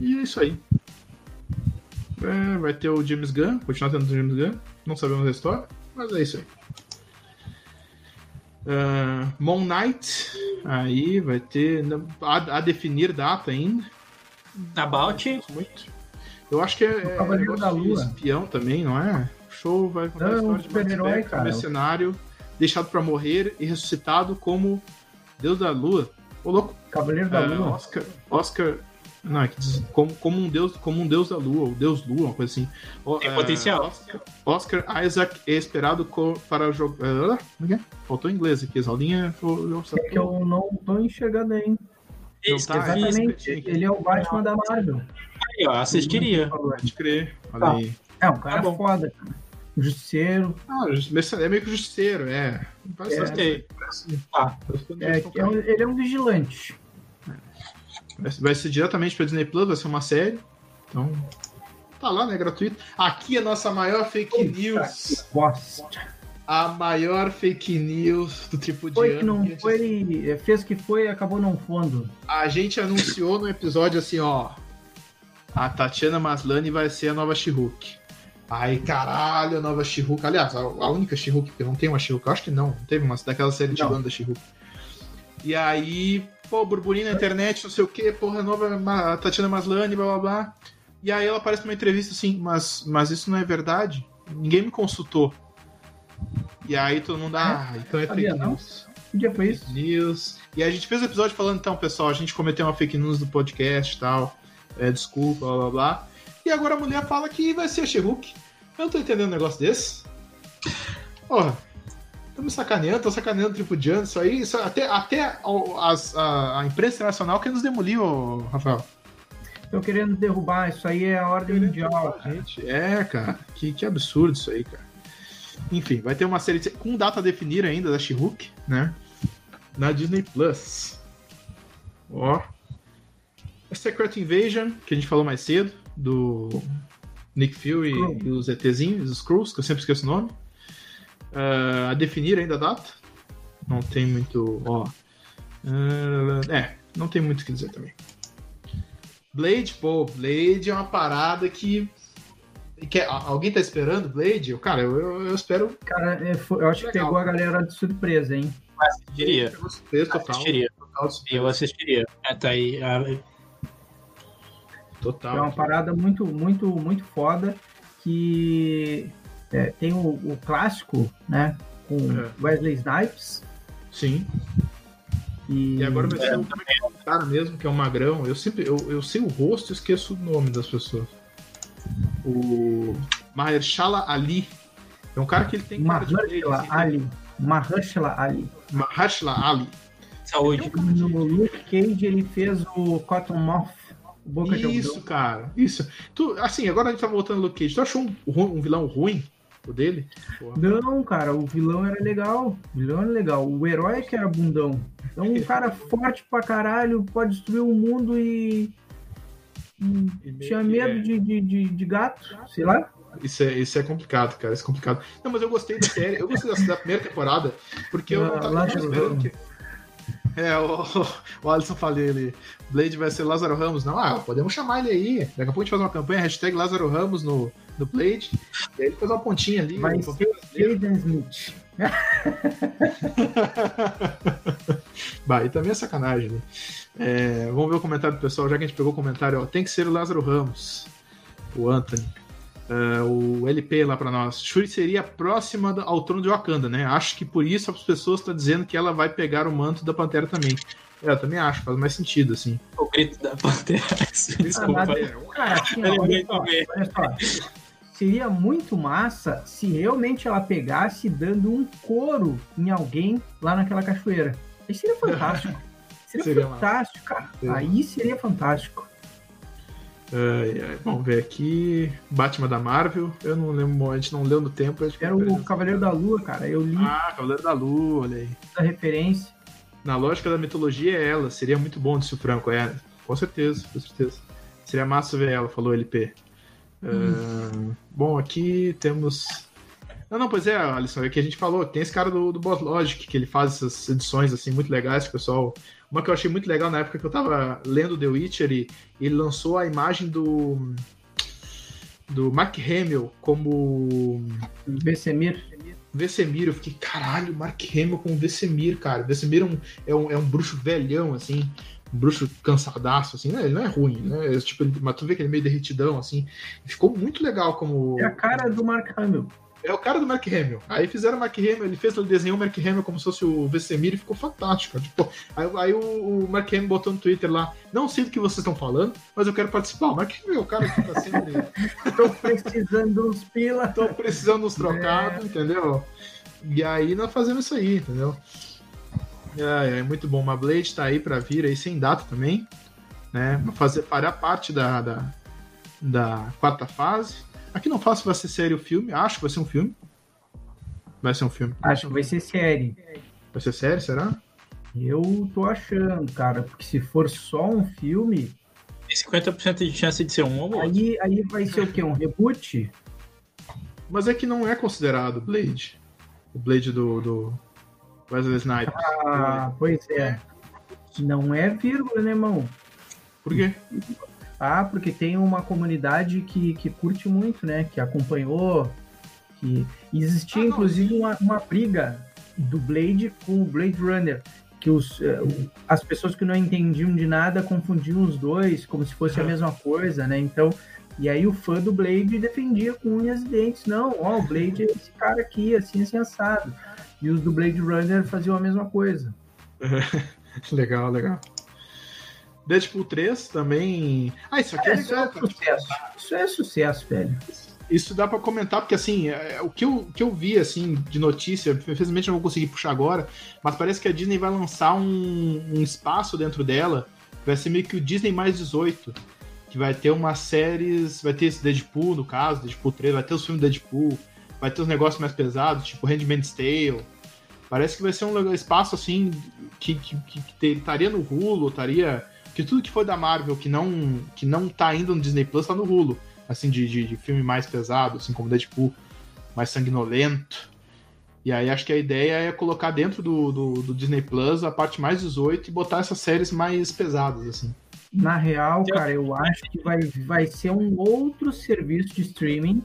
E é isso aí. É, vai ter o James Gunn, continuar tendo o James Gunn. Não sabemos a história, mas é isso aí. Ah, Moon Knight, aí vai ter. A, a definir data ainda.
About.
Muito. Eu acho que é, é
Cavaleiro
negócio
da
de
Lua.
espião também, não é? O show vai contar
Não,
a
é um
história de
super-herói,
um
cara.
mercenário, deixado pra morrer e ressuscitado como Deus da Lua. Ô, louco.
Cavaleiro da
Ah,
Lua.
Oscar. Oscar. Não, é que diz, como, como, um deus, como um deus da lua, o deus lua, uma coisa assim. O-
Tem
é,
potencial.
Oscar, Oscar Isaac é esperado co- para jogar. Como é que é? Faltou inglês aqui, Zaldinha.
É que eu não tô enxergando aí.
Não tá, é
Exatamente. Ele é o Batman da Marvel.
Aí, ó, assistiria.
Pode crer. Olha
Tá.
aí.
É um cara
Tá bom.
foda, cara. Justiceiro.
Ah, mercenário- é meio que justiceiro, é. Parece,
Gostei.
parece-
Tá.
É, que é um- ele é um vigilante.
Vai ser- vai ser diretamente pra Disney Plus, vai ser uma série. Então. Tá lá, né? Gratuito. Aqui é a nossa maior fake news.
Bosta.
A maior fake news do tipo de
Foi que não
gente-
foi. Fez que foi e acabou não fundo.
A gente anunciou no episódio assim, ó. A Tatiana Maslany vai ser a nova She-Hulk. Aí, caralho, a nova She-Hulk. Aliás, a, a única She-Hulk, porque não tem uma. Eu acho que não. Não teve uma daquela série de banda She-Hulk. E aí, pô, burburinho na internet, não sei o que, porra, nova a Tatiana Maslany, blá blá blá. E aí ela aparece numa entrevista assim, mas, mas isso não é verdade? Ninguém me consultou. E aí todo mundo, ah, então é fake news.
Que dia foi isso?
News. E a gente fez o episódio falando, então, pessoal, a gente cometeu uma fake news do podcast e tal. É, desculpa, blá blá blá. E agora a mulher fala que vai ser a She-Hulk. Eu não tô entendendo um negócio desse. Porra, tô me sacaneando, tô sacaneando tripudiano, isso aí. Isso, até até o- as- a, a imprensa internacional quer nos demolir, ô, Rafael.
Estão querendo derrubar, isso aí é a ordem mundial.
Gente, é, cara. Que, que absurdo isso aí, cara. Enfim, vai ter uma série de- com data a definir ainda da She-Hulk, né? Na Disney Plus. Ó. A Secret Invasion, que a gente falou mais cedo, do Nick Fury e os ETzinhos, os Skrulls, que eu sempre esqueço o nome. Ah, a definir ainda a data. Não tem muito. Ó. Ah, é, não tem muito o que dizer também. Blade, pô, Blade é uma parada que. que é- alguém tá esperando Blade? Eu, Cara, eu, eu, eu espero.
Cara, é, foi- eu acho que pegou a galera de surpresa, hein?
Assistiria.
Eu surpresa total.
Assistiria.
Total, surpresa,
Eu assistiria. É, tá aí.
Total.
É uma parada muito, muito, muito foda que é, tem o, o clássico, né? Com
É.
Wesley Snipes.
Sim.
E,
E agora vai ser o cara mesmo, que é um magrão. Eu sempre. Eu, eu sei o rosto e esqueço o nome das pessoas. O. Mahershala Ali. É um cara que ele tem cara de Blade,
Mahershala
assim,
Ali. Mahershala Ali.
Mahershala Ali.
Saúde.
No Luke Cage ele fez o Cottonmouth. Boca
Isso,
algodão.
cara. Isso. Tu, assim, agora a gente tá voltando no Luke Cage. Tu achou um, um vilão ruim? O dele? Porra.
Não, cara, o vilão era legal. O vilão era legal. O herói que era bundão. Então, um cara forte pra caralho, pode destruir o mundo e. e tinha medo de, de, de, de gato, sei lá.
Isso é, isso é complicado, cara. Isso é complicado. Não, mas eu gostei da série. Eu gostei da, da primeira temporada, porque eu não
Ah,
tava
Lázaro
esperando que. É, o, o Alisson falei ali. Blade vai ser Lázaro Ramos. Não, ah, podemos chamar ele aí. Daqui a pouco a gente faz uma campanha, hashtag Lázaro Ramos no, no Blade. E aí ele faz uma pontinha ali.
Vai ser. Jaden Smith.
Bah, e também é sacanagem, né? É, vamos ver o comentário do pessoal, já que a gente pegou o comentário, ó, tem que ser o Lázaro Ramos, o Anthony. É, o LP lá pra nós. Shuri seria próxima ao trono de Wakanda, né? Acho que por isso as pessoas estão dizendo que ela vai pegar o manto da Pantera também. É, eu também acho, faz mais sentido, assim.
O grito da Pantera. Desculpa.
Ah, Cara, assim, ó, olha, só, olha só. Seria muito massa se realmente ela pegasse dando um couro em alguém lá naquela cachoeira. Aí seria fantástico. Seria,
Seria massa.
fantástico, cara.
Seria.
Aí seria fantástico.
Ai, ai, vamos ver aqui. Batman da Marvel. Eu não lembro, a gente não leu no tempo.
Era o Cavaleiro da Lua, cara. Eu li
Ah, Cavaleiro da Lua, olha aí.
essa referência.
Na lógica da mitologia é ela. Seria muito bom, disse o Franco. É, com certeza, com certeza. Seria massa ver ela, falou LP. Ah, bom, aqui temos. Não, não, pois é, Alisson, é que a gente falou, tem esse cara do, do Boss Logic, que ele faz essas edições assim muito legais, que o pessoal. Uma que eu achei muito legal na época que eu tava lendo The Witcher e ele lançou a imagem do. do Mark Hamill como
Vesemir.
Vesemir, eu fiquei, caralho, Mark Hamill com Vesemir, cara. Vesemir é um, é um, é um bruxo velhão, assim, um bruxo cansadaço, assim, né? Ele não é ruim, né? É, tipo, mas tu vê que ele é meio derretidão, assim. Ficou muito legal como.
É a cara do Mark Hamill.
É o cara do Mark Hamill. Aí fizeram o Mark Hamill, ele fez, ele desenhou o Mark Hamill como se fosse o Vesemir e ficou fantástico. Tipo, aí aí o, o Mark Hamill botou no Twitter lá, não sei do que vocês estão falando, mas eu quero participar. O Mark Hamill é o cara que tá sempre.
Tô precisando uns pila.
tô precisando nos trocados, entendeu? E aí nós fazemos isso aí, entendeu? É, é muito bom. Uma Blade tá aí pra vir aí sem data também, né? Pra Fazer, fará parte da, da, da quarta fase. Aqui não faço se vai ser série ou filme, acho que vai ser um filme. Vai ser um filme.
Acho que vai ser série.
Vai ser série, será?
Eu tô achando, cara, porque se for só um filme,
Tem 50% de chance de ser um ou outro.
aí, aí vai ser o quê? Um reboot?
Mas é que não é considerado Blade. O Blade do, do Wesley Snipes.
Ah, pois é. Não é vírgula, né, irmão?
Por quê?
Ah, porque tem uma comunidade que, que curte muito, né? Que acompanhou. Que existia,
Ah,
inclusive, uma, uma briga do Blade com o Blade Runner. Que os, eh, as pessoas que não entendiam de nada confundiam os dois como se fosse a mesma coisa, né? Então, e aí o fã do Blade defendia com unhas e dentes. Não, ó, o Blade é esse cara aqui, assim, assim, assado. E os do Blade Runner faziam a mesma coisa.
legal, legal. Deadpool 3 também. Ah, isso aqui é,
É, isso
legal,
é
cara.
sucesso. Isso é sucesso, velho.
Isso dá pra comentar, porque assim, é, o que eu, o que eu vi assim, de notícia, infelizmente eu não vou conseguir puxar agora, mas parece que a Disney vai lançar um, um espaço dentro dela, vai ser meio que o Disney mais 18, que vai ter umas séries, vai ter esse Deadpool, no caso, Deadpool 3, vai ter os filmes do Deadpool, vai ter os negócios mais pesados, tipo Handmaid's Tale. Parece que vai ser um espaço assim que, que, que, que estaria no Hulu, estaria. Que tudo que foi da Marvel que não, que não tá ainda no Disney Plus tá no Hulu assim, de, de, de filme mais pesado, assim como Deadpool, mais sanguinolento. E aí acho que a ideia é colocar dentro do, do, do Disney Plus a parte mais 18 e botar essas séries mais pesadas, assim.
Na real, cara, eu acho que vai, vai ser um outro serviço de streaming,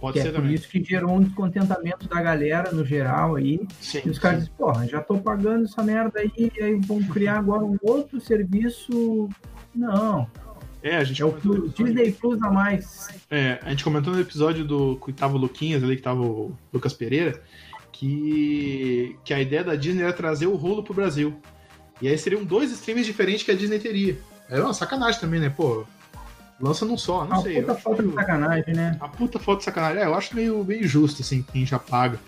Pode
que
ser
é por
também.
isso que gerou um descontentamento da galera no geral aí.
Sim,
E os caras dizem, porra, já tô pagando essa merda aí, e aí vão criar agora um outro serviço. Não,
É, a gente
é o Plus- Disney Plus a mais.
É, a gente comentou no episódio do que tava o Luquinhas ali, que tava o Lucas Pereira, que, que a ideia da Disney era trazer o rolo pro Brasil. E aí seriam dois streams diferentes que a Disney teria. É uma sacanagem também, né? Pô, lança num só, não
Uma
sei.
puta
acho
falta de
meio-
sacanagem, né?
A puta foto de sacanagem. É, eu acho meio, meio justo, assim, quem já paga.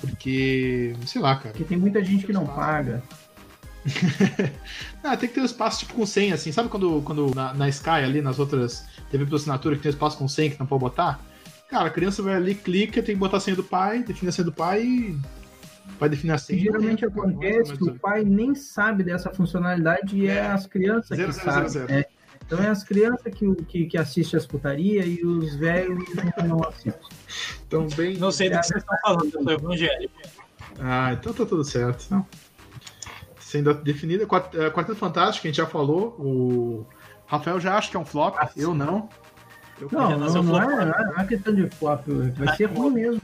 Porque, sei lá, cara.
Porque tem muita gente que não paga.
ah, tem que ter um espaço tipo com 100, assim. Sabe quando, quando na, na Sky ali, nas outras TV por assinatura, que tem um espaço com 100 que não pode botar? Cara, a criança vai ali, clica, tem que botar a senha do pai, define a senha do pai e vai definir a senha.
Geralmente acontece que o pai nem sabe dessa funcionalidade e é, é as crianças zero, que zero, sabem. Zero, é. Então é as crianças que, que, que assistem as putarias e os velhos não assistem.
Então, bem... Não sei do que vocês estão falando, eu sou evangélico.
Ah, então tá tudo certo. Não. Sendo definida, Quarteto Fantástico, a gente já falou, o Rafael já acha que é um flop, ah, eu não.
Eu não, não, não, não, é, não é questão de flop, vai ser ruim mesmo.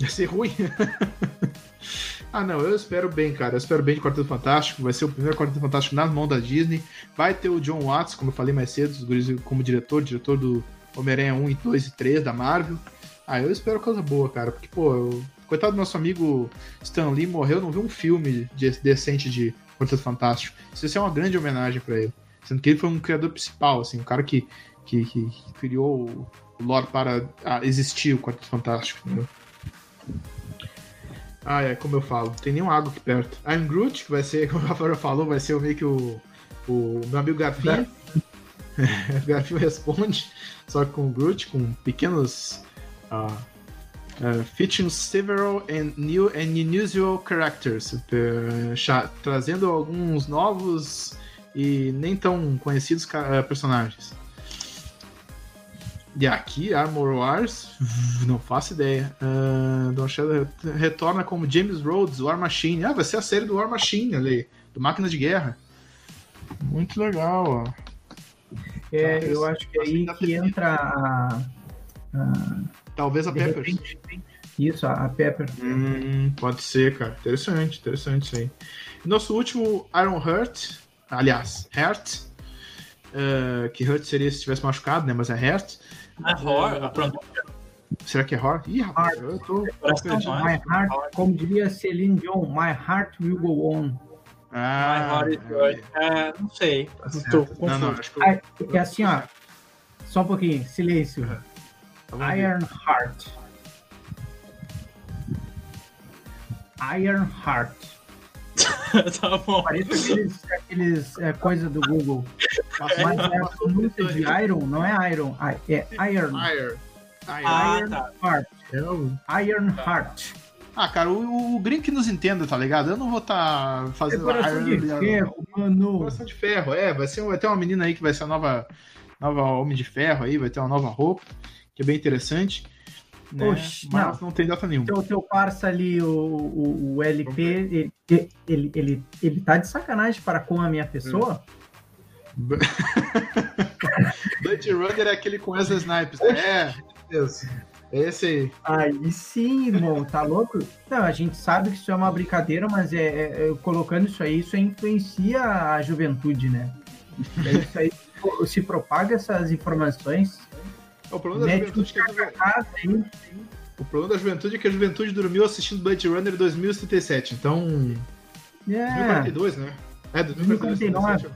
Vai ser ruim? ah, não, eu espero bem, cara. Eu espero bem de Quarteto Fantástico. Vai ser o primeiro Quarteto Fantástico nas mãos da Disney. Vai ter o John Watts, como eu falei mais cedo, como diretor, diretor do Homem-Aranha 1 e 2 e 3 da Marvel. Ah, eu espero coisa boa, cara. Porque, pô, eu... coitado do nosso amigo Stan Lee morreu, não viu um filme de, decente de Quarteto Fantástico. Isso é uma grande homenagem para ele. Sendo que ele foi um criador principal, assim, um cara que, que, que criou o lore para existir o Quarteto Fantástico, entendeu? Ah, é, como eu falo, tem nenhum água aqui perto. I'm Groot, que vai ser, como o Rafael falou, vai ser meio que o, o meu amigo Garfinho. Garfinho responde, só com o Groot, com pequenos. Uh, uh, featuring several and new and unusual characters, uh, trazendo alguns novos e nem tão conhecidos uh, personagens. E aqui, Armor Wars, não faço ideia. Uh, Don Shadow retorna como James Rhodes, War Machine. Ah, vai ser a série do War Machine ali, do Máquina de Guerra. Muito legal, ó.
É, Talvez, eu acho que é aí que entra a,
a, Talvez a Pepper.
Isso, a Pepper.
Hum, pode ser, cara. Interessante, interessante isso aí. Nosso último Iron Heart, aliás, Heart, uh, que Hurt seria se tivesse machucado, né? Mas é
É horror, pronto.
Será que é horror? Ih, rapaz, eu tô.
My heart, como diria Celine Dion, my heart will go on.
Ah, my heart é, não sei. Tá Estou
não, não, acho que eu... é assim, ó. Só um pouquinho, silêncio. Uhum. Iron Heart. Iron Heart.
tá bom.
Parece aqueles, aqueles é, coisa do Google. Mas é pronúncia de Iron, não é Iron, é Iron.
Iron.
Ah, Iron tá. Heart. É Iron Heart.
Ah, cara, o, o Green que nos entenda, tá ligado? Eu não vou estar tá fazendo
é Iron de ferro, mano.
Coração de ferro, é. Vai, ser, vai ter uma menina aí que vai ser a nova, nova Homem de Ferro aí, vai ter uma nova roupa, que é bem interessante. Né? Oxi, mas não, não, tem data nenhuma.
O teu parça ali, o, o, o LP, ele, ele, ele, ele tá de sacanagem para com a minha pessoa?
Blade Runner é aquele com as snipes, né? É, Deus. É esse aí.
Aí sim, irmão, tá louco? Não, a gente sabe que isso é uma brincadeira, mas é, é, é colocando isso aí, isso influencia a juventude, né? Isso aí se propaga essas informações
o problema da juventude é que a O problema da juventude é que a juventude dormiu assistindo Blade Runner 2077, então. É. 2042, né? É, 2049.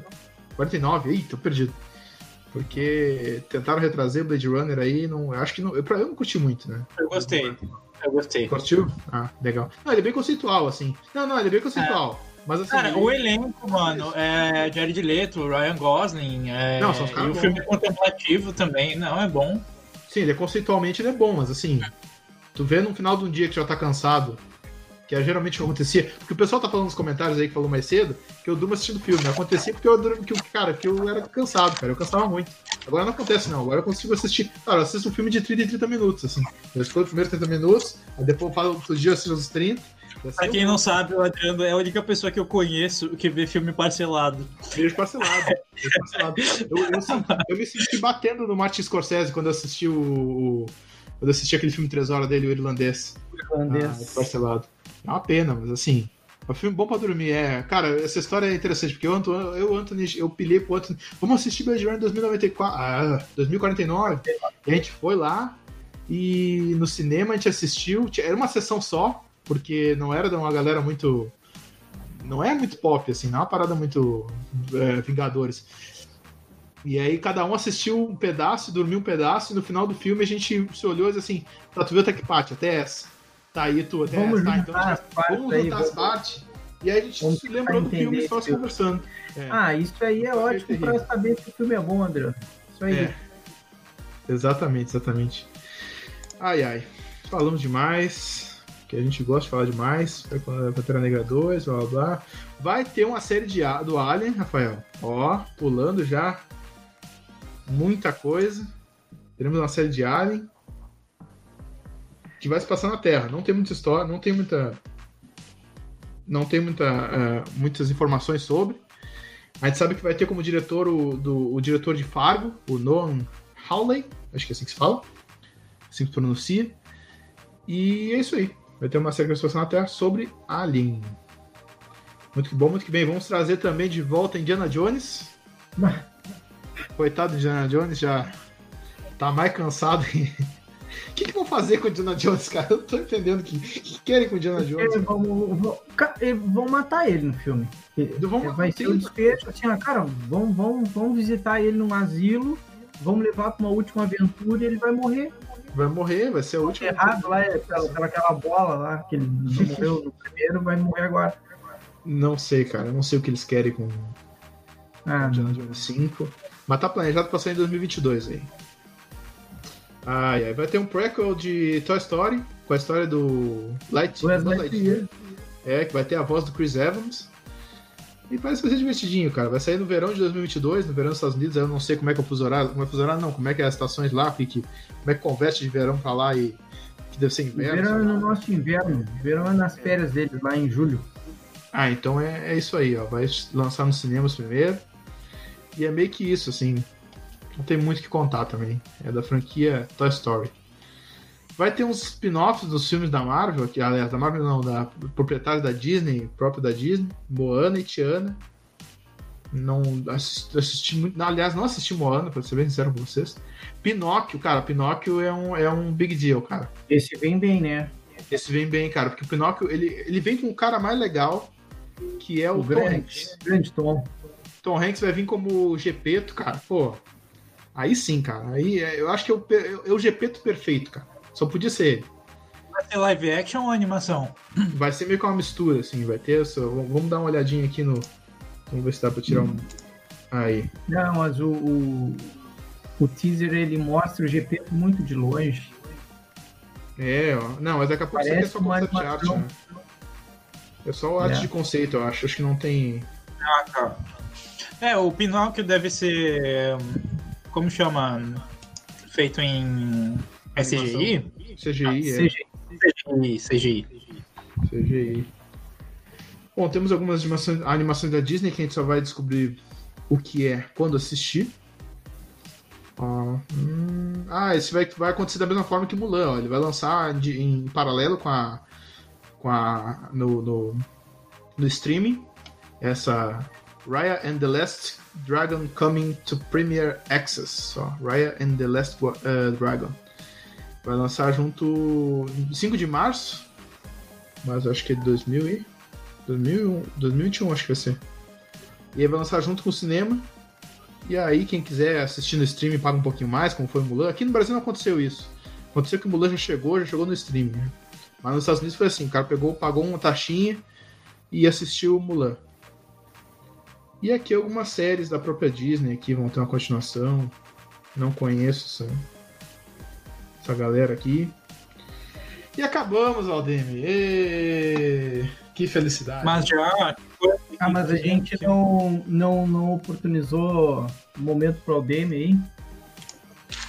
49, ih, tô perdido. Porque tentaram retrazer o Blade Runner aí, não, acho que não, eu, eu não curti muito, né?
Eu gostei. Eu gostei.
Curtiu? Ah, legal. Não, ele é bem conceitual, assim. Não, não, ele é bem conceitual. É. Mas, assim,
cara, ele... o elenco, mano, é Jared Leto, Ryan Gosling, é...
não, são os
e o filme é contemplativo também, não, é bom.
Sim, ele é, conceitualmente ele é bom, mas assim, tu vê no final de um dia que já tá cansado, que é geralmente o que acontecia, porque o pessoal tá falando nos comentários aí que falou mais cedo, que eu durmo assistindo filme, acontecia porque eu durmo, que, cara, que eu era cansado, cara, eu cansava muito. Agora não acontece não, agora eu consigo assistir, cara, eu assisto um filme de 30 e 30 minutos, assim, eu escolho os primeiros 30 minutos, aí depois eu falo outros dias eu assisto os 30,
Pra quem não sabe, o Adriano é a única pessoa que eu conheço que vê filme parcelado.
Vejo parcelado. parcelado. Eu, eu, eu, me senti batendo no Martin Scorsese quando eu assisti o. Quando eu assisti aquele filme 3 horas dele, o irlandês.
Irlandês.
Ah, parcelado. É uma pena, mas assim. É um filme bom pra dormir, é. Cara, essa história é interessante, porque eu, eu Anthony, eu pilhei pro Anthony. Vamos assistir Blade Runner 2094. Ah, 2049. E a gente foi lá. E no cinema a gente assistiu. Era uma sessão só porque não era de uma galera muito. Não é muito pop, assim, não é uma parada muito é, Vingadores. E aí cada um assistiu um pedaço, dormiu um pedaço, e no final do filme a gente se olhou e disse assim, tá, tu viu até que parte? Até essa. Tá aí tu, até
vamos
essa. Tá,
então, vamos
juntar as partes. E aí a gente
Vamos
se lembrou do filme e estava
esse
conversando. É,
Ah, isso aí é ótimo pra saber se o filme é bom, André. Isso aí.
É. Exatamente, exatamente. Ai, ai. Falamos demais. Que a gente gosta de falar demais. A Pantera Negra 2, blá blá blá. Vai ter uma série de, do Alien, Rafael. Ó, pulando já. Muita coisa. Teremos uma série de Alien. Que vai se passar na Terra. Não tem muita história, não tem muita. Não tem muita, eh, muitas informações sobre. A gente sabe que vai ter como diretor o, do, o diretor de Fargo, o Noam Hawley, acho que é assim que se fala, assim que se pronuncia. E é isso aí. Vai ter uma série se passar na Terra sobre Alien. Muito que bom, muito que bem. Vamos trazer também de volta Indiana Jones. Coitado de Indiana Jones, já tá mais cansado. O que, que vão fazer com Indiana Jones, cara? Eu não tô entendendo o que, que querem com Indiana Jones.
Eles vão, vão- vão matar ele no filme.
Vão
Vai ser o desfecho, assim, ó, cara, vão, vão, vão visitar ele num asilo, vão levar pra uma última aventura e ele vai morrer.
Vai morrer, vai ser a última.
Errado lá, é pela, aquela bola lá, que ele não morreu no primeiro, vai morrer agora.
Não sei, cara. Não sei o que eles querem com
Ah,
Indiana Jones 5. Mas tá planejado pra sair em 2022 aí. Ai, ai. Vai ter um prequel de Toy Story, com a história do Light,
Buzz
Buzz
Lightyear.
Lightyear. É, que vai ter a voz do Chris Evans. E parece que vai ser divertidinho, cara. Vai sair no verão de 2022, no verão dos Estados Unidos. Aí eu não sei como é que é o fuso horário. Como é fuso horário, não. Como é que é as estações lá, que, como é que converte de verão pra lá e que deve ser inverno.
Verão é no nosso inverno, verão é nas férias deles, lá em julho.
Ah, então é, é isso aí, ó. Vai lançar nos cinemas primeiro. E é meio que isso, assim. Não tem muito o que contar também. É da franquia Toy Story. Vai ter uns spin-offs dos filmes da Marvel, que, aliás, da Marvel não, da proprietária da Disney, próprio da Disney, Moana e Tiana. Não assisti, assisti muito. não, aliás, não assisti Moana, pra ser bem sincero com vocês. Pinóquio, cara, Pinóquio é um, é um big deal, cara.
Esse vem bem, né?
Esse vem bem, cara, porque o Pinóquio, ele, ele vem com um cara mais legal, que é o,
O
Tom
grande,
Hanks.
grande Tom.
Tom Hanks vai vir como Gepeto, cara. Pô, aí sim, cara. Aí é- eu acho que é o, é o Gepeto perfeito, cara. Só podia ser.
Vai ser live action ou animação?
Vai ser meio que uma mistura, assim. Vai ter essa. Vamos dar uma olhadinha aqui no. Vamos ver se dá pra tirar um. Aí.
Não, mas o, o, o teaser ele mostra o GP muito de longe.
É, ó. Não, mas daqui a pouco isso aqui é
Parece
só concept art, né? É só arte
É.
de conceito, eu acho. Acho que não tem.
Ah, tá. É, o Pinóquio deve ser. Como chama? Feito em SGI?
CGI, é.
Seja
CGI, CGI.
CGI. Bom, temos algumas animações, animações da Disney que a gente só vai descobrir o que é quando assistir. Ó, hum, ah, esse vai, vai acontecer da mesma forma que Mulan, ó. Ele vai lançar de- em paralelo com a. com a. no, no, no streaming. Essa. Raya and the Last Dragon Coming to Premier Access. Ó, Raya and the Last uh, Dragon. Vai lançar junto. em 5 de março. Mas acho que é de 2000 e. 2000, 2021, acho que vai ser. E aí vai lançar junto com o cinema. E aí, quem quiser assistir no streaming paga um pouquinho mais, como foi o Mulan. Aqui no Brasil não aconteceu isso. Aconteceu que o Mulan já chegou, já chegou no streaming. né? Mas nos Estados Unidos foi assim: o cara pegou, pagou uma taxinha e assistiu o Mulan. E aqui algumas séries da própria Disney aqui vão ter uma continuação. Não conheço essa, galera aqui. E acabamos, Aldemir. Ê, Que felicidade.
Mas já.
Ah, mas a gente não, não, não oportunizou o momento pro Aldemir aí.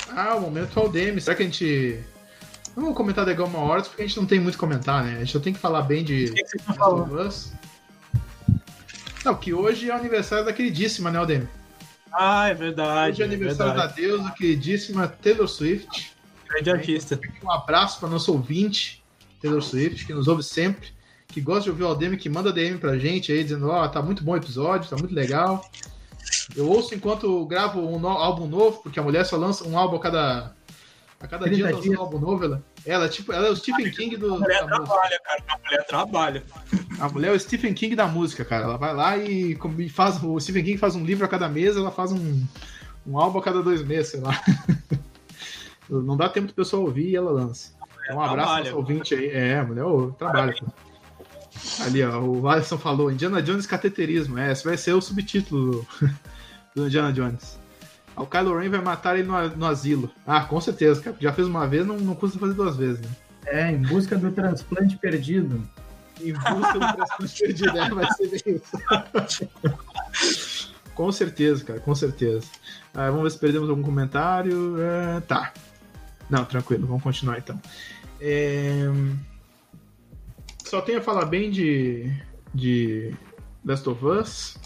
Ah, o momento Aldemir. Será que a gente. Não vou comentar The Gama Awards porque a gente não tem muito comentar, né? A gente só tem que falar bem de
O que.
Não, que hoje é o aniversário da queridíssima, né, Aldemir?
Ah, é verdade.
Hoje é aniversário da
verdade.
deusa queridíssima Taylor Swift.
Grande artista.
Um abraço para nosso ouvinte, Taylor Swift, que nos ouve sempre, que gosta de ouvir o Aldemir, que manda DM pra gente aí, dizendo, ó, tá muito bom o episódio, tá muito legal. Eu ouço enquanto gravo um no- álbum novo, porque a mulher só lança um álbum a cada, a cada
30
dia lança
dias.
um álbum novo. Ela, ela, é tipo, ela é o Stephen King do,
A mulher
da música.
trabalha, cara. A mulher trabalha.
A mulher é o Stephen King da música, cara. Ela vai lá e, e faz. O Stephen King faz um livro a cada mês, ela faz um, um álbum a cada dois meses, sei lá. Não dá tempo do pessoal ouvir e ela lança. Então, um abraço
trabalha.
ao ouvinte aí. É, mulher ouve, trabalha. cara. Ali, ó, o Alisson falou, Indiana Jones cateterismo. É, esse vai ser o subtítulo do, do Indiana Jones. O Kylo Ren vai matar ele no, no asilo. Ah, com certeza, cara. Já fez uma vez, não, não custa fazer duas vezes, né?
É, em busca do transplante perdido.
Em busca do transplante perdido, é, vai ser bem isso. com certeza, cara, com certeza. Ah, vamos ver se perdemos algum comentário. É, tá. Não, tranquilo, vamos continuar então. É... Só tenho a falar bem de, de Last of Us.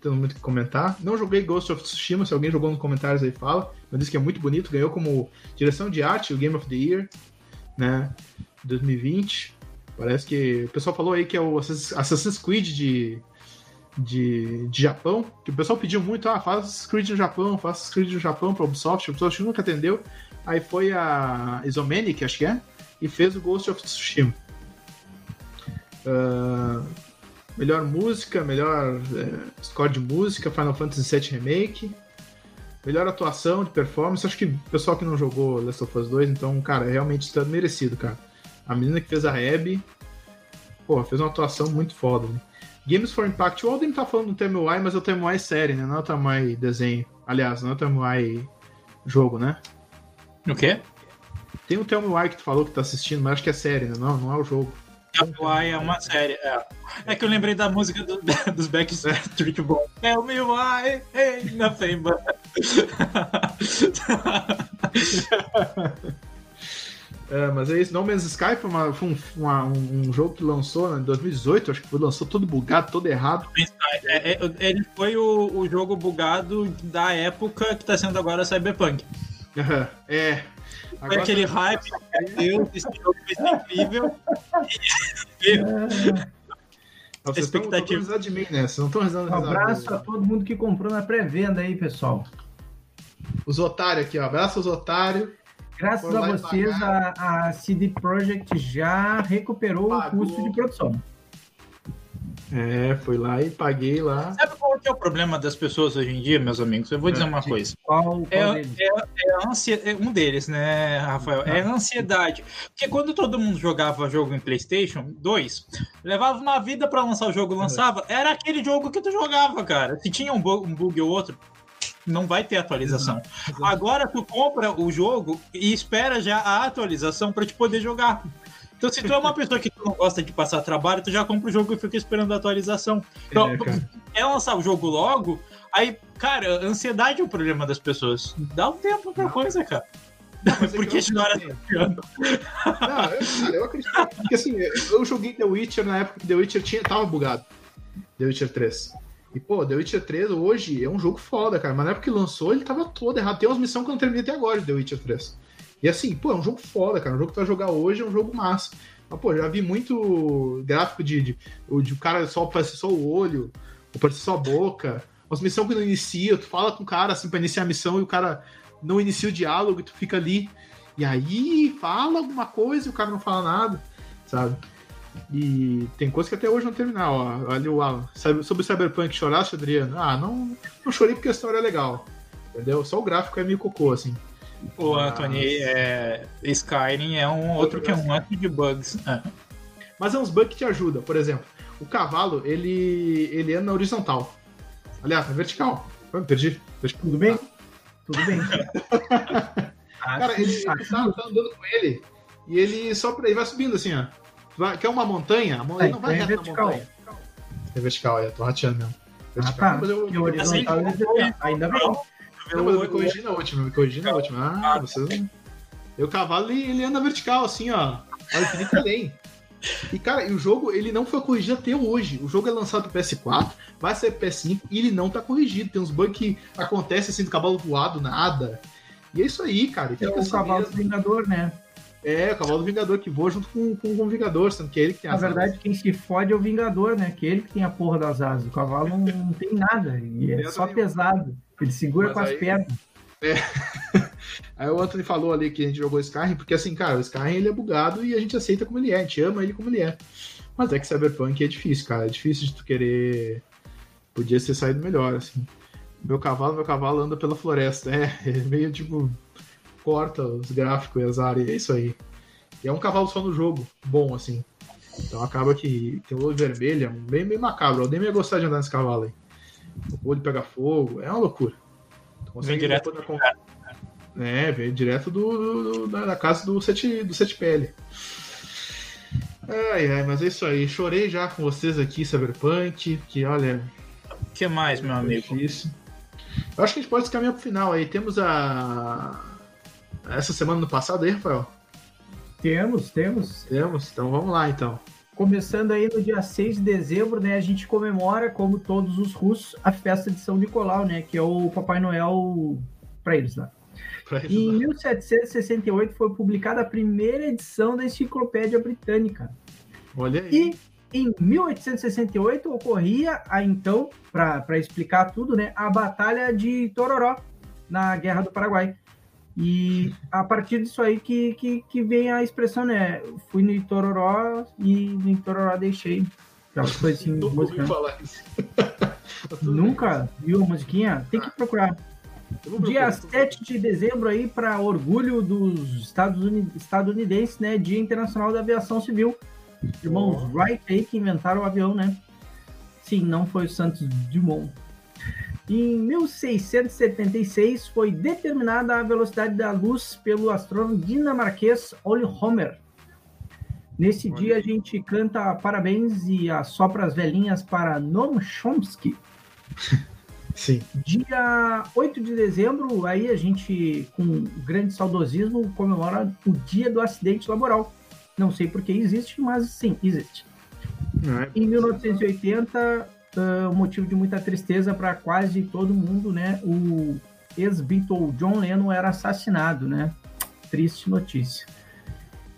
Tenho muito que comentar. Não joguei Ghost of Tsushima, se alguém jogou nos comentários aí fala. Eu disse que é muito bonito, ganhou como direção de arte o Game of the Year, né? 2020. Parece que o pessoal falou aí que é o Assassin's Creed de, de, de Japão, que o pessoal pediu muito, ah, faz Creed no Japão, faz Creed no Japão para Ubisoft, o Ubisoft nunca atendeu. Aí foi a Isomanic, acho que é, e fez o Ghost of Tsushima. Uh, melhor música, melhor é, score de música, Final Fantasy VII Remake. Melhor atuação de performance, acho que o pessoal que não jogou Last of Us 2, então, cara, realmente está merecido, cara. A menina que fez a Abby, pô, fez uma atuação muito foda. Né? Games for Impact, o Alden tá falando do Temuai, mas é o Temuai série, né? Não é o Temuai desenho. Aliás, não é o Temuai jogo, né?
O quê?
Tem o Temuai que tu falou que tá assistindo, mas acho que é série, né? Não, não é o jogo.
Temuai é uma série, é. É que eu lembrei da música do, dos Backstreet Boys. Tell me why, hey, nothing but...
É, mas é isso. No Man's Sky foi, uma, foi um, uma, um, jogo que lançou né, em 2018, acho que foi, lançou todo bugado, todo errado.
É, é, ele foi o, o jogo bugado da época que está sendo agora Cyberpunk.
É.
Foi aquele tá... hype, meu Deus, esse jogo vai ser incrível.
Não, vocês expectativa. Estão, de mim, né? Vocês não estão
risando Um abraço a todo mundo que comprou na pré-venda aí, pessoal.
Os otários aqui, ó. Abraço aos otários.
Graças a vocês, a, a CD Projekt já recuperou Pagou. o custo de produção.
É, fui lá e paguei lá.
Sabe qual é o problema das pessoas hoje em dia, meus amigos? Eu vou dizer uma coisa. Qual, é, é, é, ansia... é, um deles, né, Rafael? É a ah. ansiedade. Porque quando todo mundo jogava jogo em PlayStation 2, levava uma vida para lançar o jogo, lançava, era aquele jogo que tu jogava, cara. Se tinha um bug, um bug ou outro, não vai ter atualização. Agora tu compra o jogo e espera já a atualização para te poder jogar. Então, se tu é uma pessoa que não gosta de passar trabalho, tu já compra o jogo e fica esperando a atualização. Então, é, é lançar o jogo logo, aí, cara, ansiedade é o problema das pessoas. Dá um tempo pra coisa, cara. Não, mas é Porque a história tá
Não, eu, eu acredito. Porque assim, eu joguei The Witcher na época que The Witcher tinha, tava bugado. The Witcher 3. E, pô, The Witcher 3 hoje é um jogo foda, cara. Mas na época que lançou, ele tava todo errado. Tem umas missões que eu não terminei até agora de The Witcher 3. E assim, pô, é um jogo foda, cara. Um jogo que tu vai jogar hoje é um jogo massa. Mas, pô, já vi muito gráfico de, de, de o cara só aparecer só o olho, ou aparecer só a boca. Umas missões que não inicia, tu fala com o cara assim pra iniciar a missão e o cara não inicia o diálogo e tu fica ali. E aí fala alguma coisa e o cara não fala nada, sabe? E tem coisa que até hoje não terminar, ó. Olha o Alan. Sobre o Cyberpunk, chorasse, Adriano? Ah, não, não chorei porque a história é legal. Entendeu? Só o gráfico é meio cocô, assim.
O Anthony, é, Skyrim é um outro que é um monte de bugs. É.
Mas é uns bugs que te ajudam. Por exemplo, o cavalo, ele, ele anda na horizontal. Aliás, na vertical. Eu perdi.
Tudo bem? Tudo bem.
Cara, ele, tá, tá, andando com ele e ele só ele vai subindo assim, ó. Vai, quer uma montanha? A montanha é, não vai é reto vertical. na montanha. É vertical, é, tô rateando mesmo. Vertical, ah, tá. mas eu, eu, horizontal, assim, ainda bem. Não, mas eu me corrigi na última, eu me corrigi na última. Ah, você. E o cavalo ele, ele anda vertical, assim, ó. Ao infinito além. E, cara, e o jogo ele não foi corrigido até hoje. O jogo é lançado pro PS4, vai ser PS5 e ele não tá corrigido. Tem uns bugs que acontecem assim do cavalo voado, nada. E é isso aí, cara.
É o assim cavalo mesmo. do Vingador, né?
É, o cavalo do Vingador que voa junto com, com, com o Vingador, sendo que é ele que tem
as Na verdade, asas. quem se fode é o Vingador, né? Que é ele que tem a porra das asas. O cavalo não, não tem nada. E é só pesado. Ele segura Mas com as pernas.
É. Aí o Anthony falou ali que a gente jogou Skyrim, porque assim, cara, o Skyrim ele é bugado e a gente aceita como ele é, a gente ama ele como ele é. Mas é que Cyberpunk é difícil, cara. É difícil de tu querer. Podia ser saído melhor, assim. Meu cavalo, meu cavalo anda pela floresta. É, é meio tipo. Corta os gráficos e as áreas, é isso aí. E é um cavalo só no jogo, bom, assim. Então acaba que tem o olho vermelho, é bem, bem macabro. Eu nem ia gostar de andar nesse cavalo aí. O olho pega fogo, é uma loucura.
Então, vem direto da...
É, veio direto do, do, da, da, casa do Sete, do Sete Pele. Ai, ai, mas é isso aí. Chorei já com vocês aqui, Cyberpunk, que olha.
O que mais, meu amigo?
Isso. Eu acho que a gente pode caminhar pro final aí. Temos a. Essa semana no passado aí, Rafael?
Temos, temos.
Temos, então vamos lá então.
Começando aí no dia 6 de dezembro, né, a gente comemora, como todos os russos, a festa de São Nicolau, né, que é o Papai Noel para eles lá. Eles, em 1768 foi publicada a primeira edição da Enciclopédia Britânica.
Olha aí.
E em 1868 ocorria a então, para explicar tudo, né, a Batalha de Tororó na Guerra do Paraguai. E a partir disso aí que, que, que vem a expressão, né? Fui no Itororó e no Itororó deixei. Aquelas coisas assim, música. Falar isso. Nunca viu a musiquinha? Tem que ah. procurar. Dia 7 de dezembro aí, para orgulho dos Estados Unidos, estadunidenses, né? Dia Internacional da Aviação Civil. Irmãos oh. Wright aí que inventaram o avião, né? Sim, não foi o Santos Dumont. Em 1676 foi determinada a velocidade da luz pelo astrônomo dinamarquês Ole Homer. Nesse Olha. dia a gente canta parabéns e assopra as velhinhas para Noam Chomsky.
Sim.
Dia 8 de dezembro, aí a gente, com grande saudosismo, comemora o dia do acidente laboral. Não sei porque existe, mas sim, existe. É. Em 1980, uh, motivo de muita tristeza para quase todo mundo, né? O ex-Beatle John Lennon era assassinado, né? Triste notícia.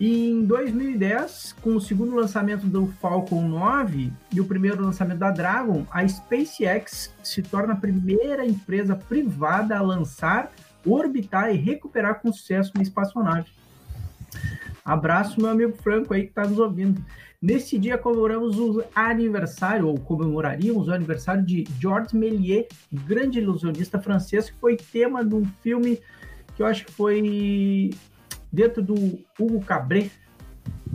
Em 2010, com o segundo lançamento do Falcon 9 e o primeiro lançamento da Dragon, a SpaceX se torna a primeira empresa privada a lançar, orbitar e recuperar com sucesso uma espaçonave. Abraço, meu amigo Franco aí que está nos ouvindo. Nesse dia comemoramos o aniversário, ou comemoraríamos o aniversário de Georges Méliès, grande ilusionista francês, que foi tema de um filme que eu acho que foi dentro do Hugo Cabret.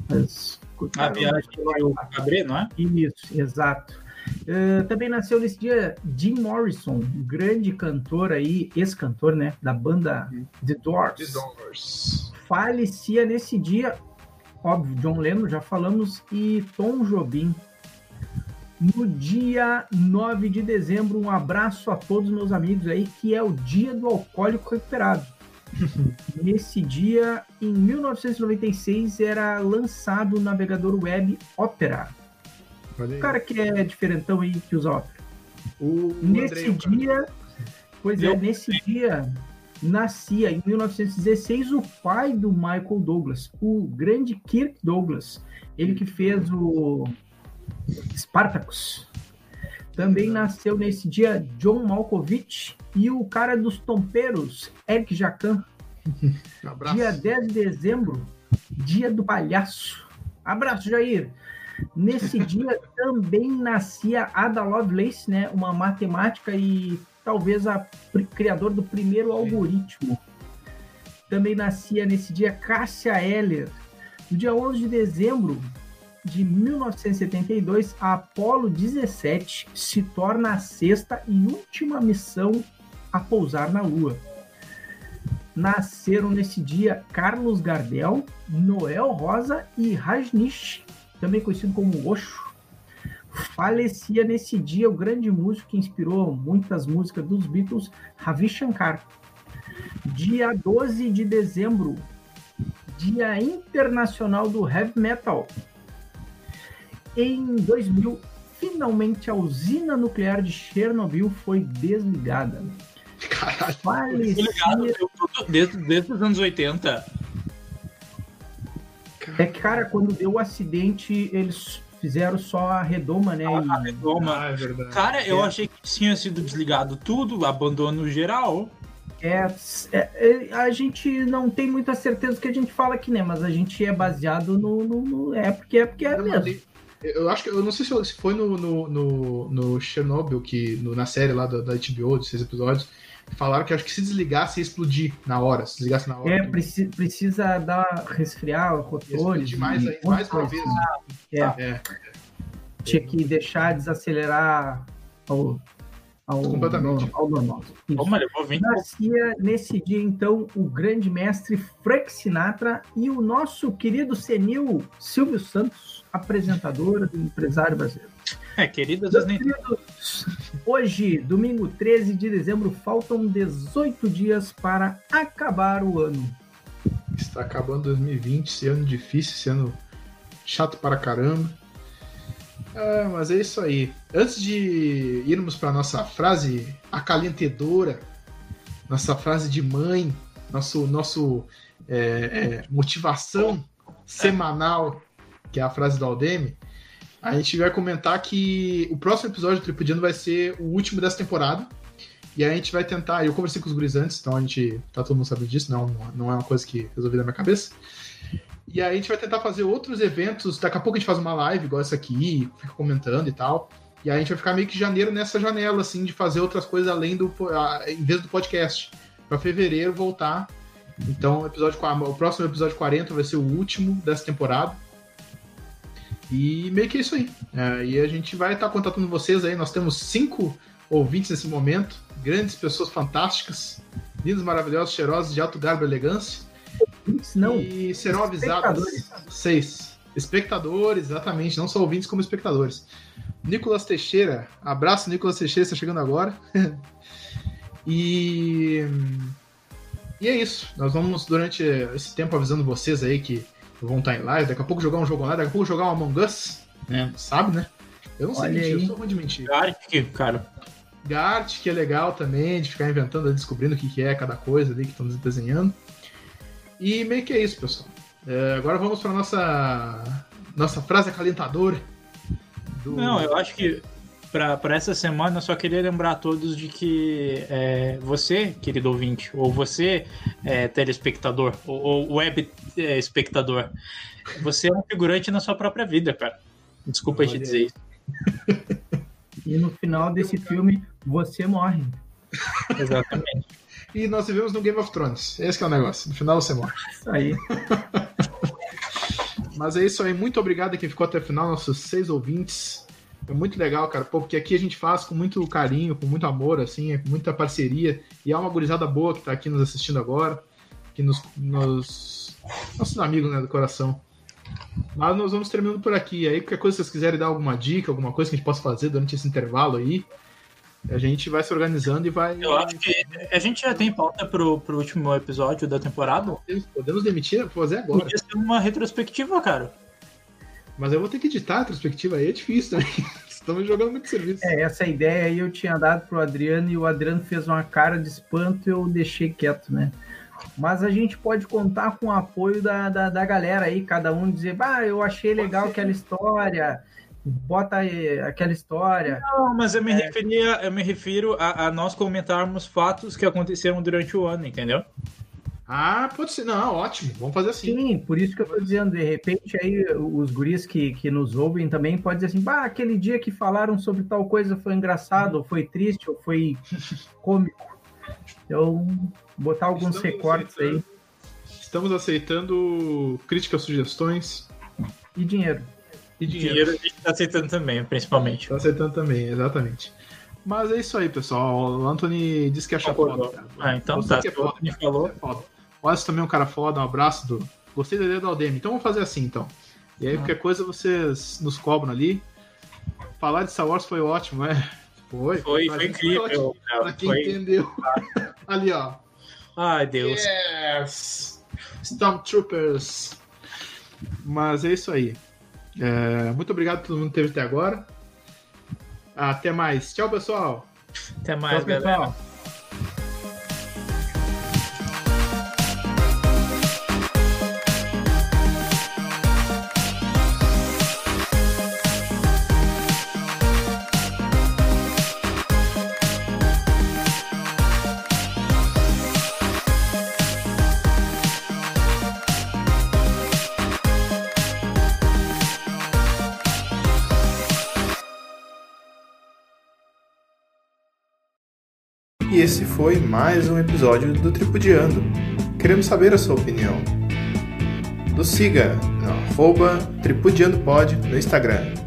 Mas, a viagem do Cabret, não é?
Isso, exato. Uh, também nasceu nesse dia Jim Morrison, grande cantor aí, ex-cantor, né, da banda The Doors.
The Doors.
Falecia nesse dia óbvio, John Lennon, já falamos, e Tom Jobim. No dia 9 de dezembro, um abraço a todos meus amigos aí, que é o dia do alcoólico recuperado. Nesse dia, em 1996, era lançado o navegador web Opera. O cara que é diferentão aí que usa Opera. O, nesse dia, pois é, nesse dia, nascia em 1916 o pai do Michael Douglas, o grande Kirk Douglas, ele que fez o Spartacus. Também nasceu nesse dia John Malkovich e o cara dos tomperos, Eric Jacan. Um dia 10 de dezembro, dia do palhaço. Abraço, Jair. Nesse dia também nascia Ada Lovelace, né, uma matemática e talvez a criador do primeiro algoritmo. Também nascia nesse dia Cássia Eller. No dia 11 de dezembro de 1972, a Apollo 17 se torna a sexta e última missão a pousar na Lua. Nasceram nesse dia Carlos Gardel, Noel Rosa e Rajnish, também conhecido como Osho falecia nesse dia o grande músico que inspirou muitas músicas dos Beatles, Ravi Shankar. Dia 12 de dezembro, Dia Internacional do Heavy Metal. Em 2000, finalmente a usina nuclear de Chernobyl foi desligada.
Caralho, Falecia... desde, desde os anos 80.
É que, cara, quando deu o acidente, eles fizeram só a redoma, né?
Ah, a redoma. Ah, é Cara, eu é. achei que tinha sido desligado tudo, abandono geral.
É, é, é, a gente não tem muita certeza do que a gente fala aqui, né? Mas a gente é baseado no. no, no é porque é porque é mesmo.
Eu acho que eu não sei se foi no, no, no, no Chernobyl, que, no, na série lá da, da HBO, de seis episódios, Falaram que acho que se desligasse ia explodir na hora. Se desligasse na hora.
É, preci precisa dar resfriar rotores.
Mais, aí, mais uma vez.
É. é. Tinha que deixar desacelerar ao, ao,
Completamente.
ao normal. Nascia nesse dia, então, o grande mestre Frank Sinatra e o nosso querido senil Silvio Santos, apresentador do empresário brasileiro.
É, queridas as nem...
Hoje, domingo 13 de dezembro, faltam 18 dias para acabar o ano.
Está acabando 2020, esse ano difícil, esse ano chato para caramba. Ah, mas é isso aí. Antes de irmos para nossa frase acalentadora, nossa frase de mãe, nosso, nosso é, é, motivação semanal, que é a frase do Aldeme, a gente vai comentar que o próximo episódio do Tripudiano vai ser o último dessa temporada. E a gente vai tentar. Eu conversei com os guris antes, então a gente. Tá todo mundo sabendo disso, não, não é uma coisa que resolvi na minha cabeça. E aí a gente vai tentar fazer outros eventos. Daqui a pouco a gente faz uma live igual essa aqui, fica comentando e tal. E aí a gente vai ficar meio que janeiro nessa janela, assim, de fazer outras coisas além do. em vez do podcast. Pra fevereiro voltar. Então, episódio, o próximo episódio 40 vai ser o último dessa temporada. E meio que é isso aí. É, e a gente vai estar contatando vocês aí. Nós temos cinco ouvintes nesse momento. Grandes pessoas fantásticas. Lindos, maravilhosos, cheirosos, de alto garbo e elegância.
Não.
E serão avisados. Seis. Espectadores, exatamente. Não só ouvintes, como espectadores. Nicolas Teixeira. Abraço, Nicolas Teixeira, está chegando agora. e. E é isso. Nós vamos, durante esse tempo, avisando vocês aí que vão estar em live. Daqui a pouco jogar um jogo online, daqui a pouco jogar um Among Us. Né? Sabe, né? Eu não sei mentir, eu sou ruim de mentir.
Gartic, cara.
Gartic, que é legal também, de ficar inventando, descobrindo o que, que é cada coisa ali que estão desenhando. E meio que é isso, pessoal. É, agora vamos para nossa nossa frase acalentadora.
Do... Não, eu acho que para essa semana eu só queria lembrar a todos de que é, você, querido ouvinte, ou você, é, telespectador, ou, ou web é, espectador, você é um figurante na sua própria vida, cara. Desculpa te dizer isso.
E no final desse filme, você morre.
Exatamente.
E nós vivemos no Game of Thrones. Esse é o negócio. No final você morre.
Isso aí.
Mas é isso aí. Muito obrigado a quem ficou até o final, nossos seis ouvintes. É muito legal, cara, pô, porque aqui a gente faz com muito carinho, com muito amor, assim, é com muita parceria. E é uma gurizada boa que tá aqui nos assistindo agora, que nos, nos nossos amigos, né, do coração. Mas nós vamos terminando por aqui. Aí, qualquer coisa, se vocês quiserem dar alguma dica, alguma coisa que a gente possa fazer durante esse intervalo aí, a gente vai se organizando e vai.
Eu acho que a gente já tem pauta pro, pro último episódio da temporada.
Podemos, podemos demitir, fazer agora.
Podia ser uma retrospectiva, cara.
Mas eu vou ter que editar a retrospectiva aí, é difícil também. Estamos jogando muito serviço.
É, essa ideia aí eu tinha dado pro Adriano e o Adriano fez uma cara de espanto e eu deixei quieto, né? Mas a gente pode contar com o apoio da, da, da galera aí, cada um dizer, bah, eu achei legal aquela história, bota aí aquela história.
Não, mas eu me, é... referia, eu me refiro a, a nós comentarmos fatos que aconteceram durante o ano, entendeu?
Ah, pode ser. Não, ótimo. Vamos fazer assim.
Sim, por isso que eu tô dizendo, de repente aí os guris que, que nos ouvem também podem dizer assim, bah, aquele dia que falaram sobre tal coisa foi engraçado, ou foi triste, ou foi cômico. Então, botar alguns estamos recortes aí.
Estamos aceitando críticas, sugestões.
E dinheiro.
E dinheiro. dinheiro a gente tá aceitando também, principalmente.
Tá aceitando também, exatamente. Mas é isso aí, pessoal. O Anthony disse que acha foda.
Ah, então Você tá. Que é foda, falou. É
foda. O Alisson também é um cara foda, um abraço do. Gostei da ideia do Aldemir. Então vamos fazer assim então. E aí, ah. qualquer coisa vocês nos cobram ali. Falar de Star Wars foi ótimo, é?
Foi. Foi, foi incrível.
Foi pra quem foi... entendeu. ali, ó.
Ai, Deus.
Yes! Stormtroopers. Mas é isso aí. É, muito obrigado a todo mundo que esteve até agora. Até mais. Tchau, pessoal.
Até mais, Tchau, pessoal. galera.
E esse foi mais um episódio do Tripudiando. Queremos saber a sua opinião. Nos siga no arroba tripudiandopod no Instagram